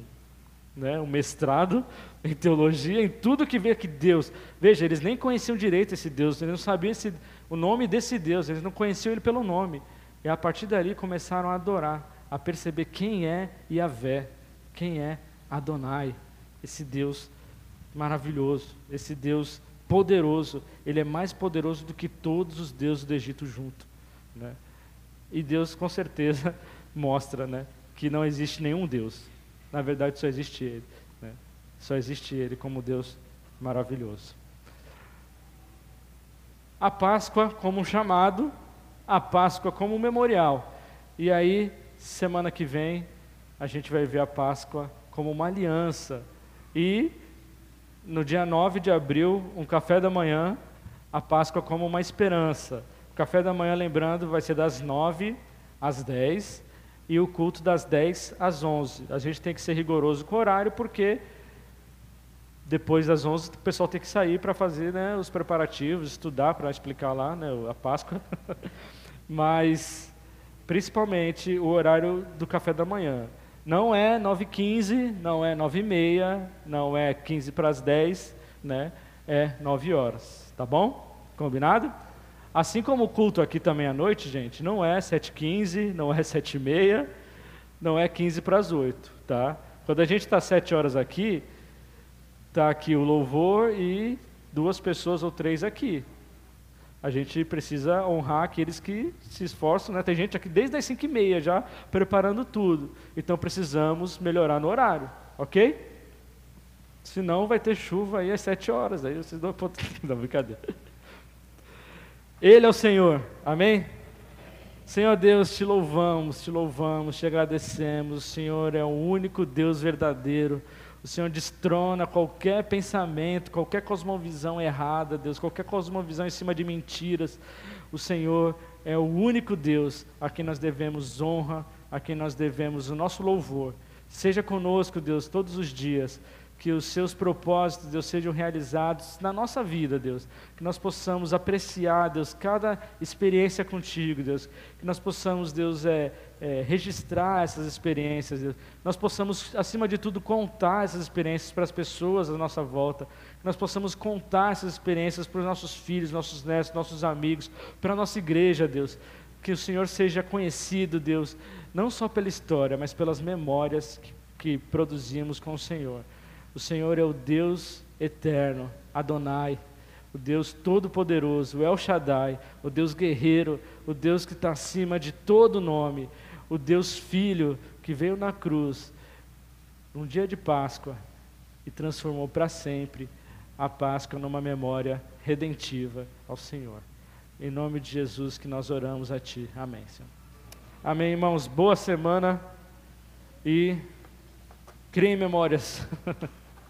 né, um mestrado em teologia, em tudo que vê que Deus. Veja, eles nem conheciam direito esse Deus, eles não sabiam esse, o nome desse Deus, eles não conheciam ele pelo nome. E a partir dali começaram a adorar, a perceber quem é Yahvé, quem é Adonai, esse Deus maravilhoso, esse Deus poderoso. Ele é mais poderoso do que todos os deuses do Egito junto. Né? E Deus, com certeza, mostra né, que não existe nenhum Deus. Na verdade, só existe Ele. Né? Só existe Ele como Deus maravilhoso. A Páscoa como um chamado, a Páscoa como um memorial. E aí, semana que vem, a gente vai ver a Páscoa como uma aliança. E no dia 9 de abril, um café da manhã, a Páscoa como uma esperança. O café da manhã, lembrando, vai ser das 9 às 10 e o culto das 10 às 11. A gente tem que ser rigoroso com o horário, porque depois das 11 o pessoal tem que sair para fazer né, os preparativos, estudar para explicar lá né, a Páscoa. Mas, principalmente, o horário do café da manhã. Não é 9h15, não é 9h30, não é 15 para as 10, né? É 9 horas, tá bom? Combinado? Assim como o culto aqui também à noite, gente, não é 7h15, não é 7h30, não é 15 para as 8, tá? Quando a gente está 7 horas aqui, está aqui o louvor e duas pessoas ou três aqui, a gente precisa honrar aqueles que se esforçam, né? Tem gente aqui desde as 5 e meia já preparando tudo. Então precisamos melhorar no horário, ok? Senão vai ter chuva aí às 7 horas. Aí vocês dão ponto. Não, brincadeira. Ele é o Senhor, amém? Senhor Deus, te louvamos, te louvamos, te agradecemos. O Senhor é o único Deus verdadeiro. O Senhor destrona qualquer pensamento, qualquer cosmovisão errada, Deus, qualquer cosmovisão em cima de mentiras. O Senhor é o único Deus a quem nós devemos honra, a quem nós devemos o nosso louvor. Seja conosco, Deus, todos os dias que os seus propósitos, Deus, sejam realizados na nossa vida, Deus. Que nós possamos apreciar, Deus, cada experiência contigo, Deus. Que nós possamos, Deus, é, é, registrar essas experiências, Deus. Nós possamos, acima de tudo, contar essas experiências para as pessoas à nossa volta. Que nós possamos contar essas experiências para os nossos filhos, nossos netos, nossos amigos, para a nossa igreja, Deus. Que o Senhor seja conhecido, Deus, não só pela história, mas pelas memórias que, que produzimos com o Senhor. O Senhor é o Deus eterno, Adonai, o Deus todo-poderoso, o El Shaddai, o Deus guerreiro, o Deus que está acima de todo nome, o Deus Filho que veio na cruz, num dia de Páscoa, e transformou para sempre a Páscoa numa memória redentiva ao Senhor. Em nome de Jesus que nós oramos a Ti. Amém, Senhor. Amém, irmãos. Boa semana e criem memórias.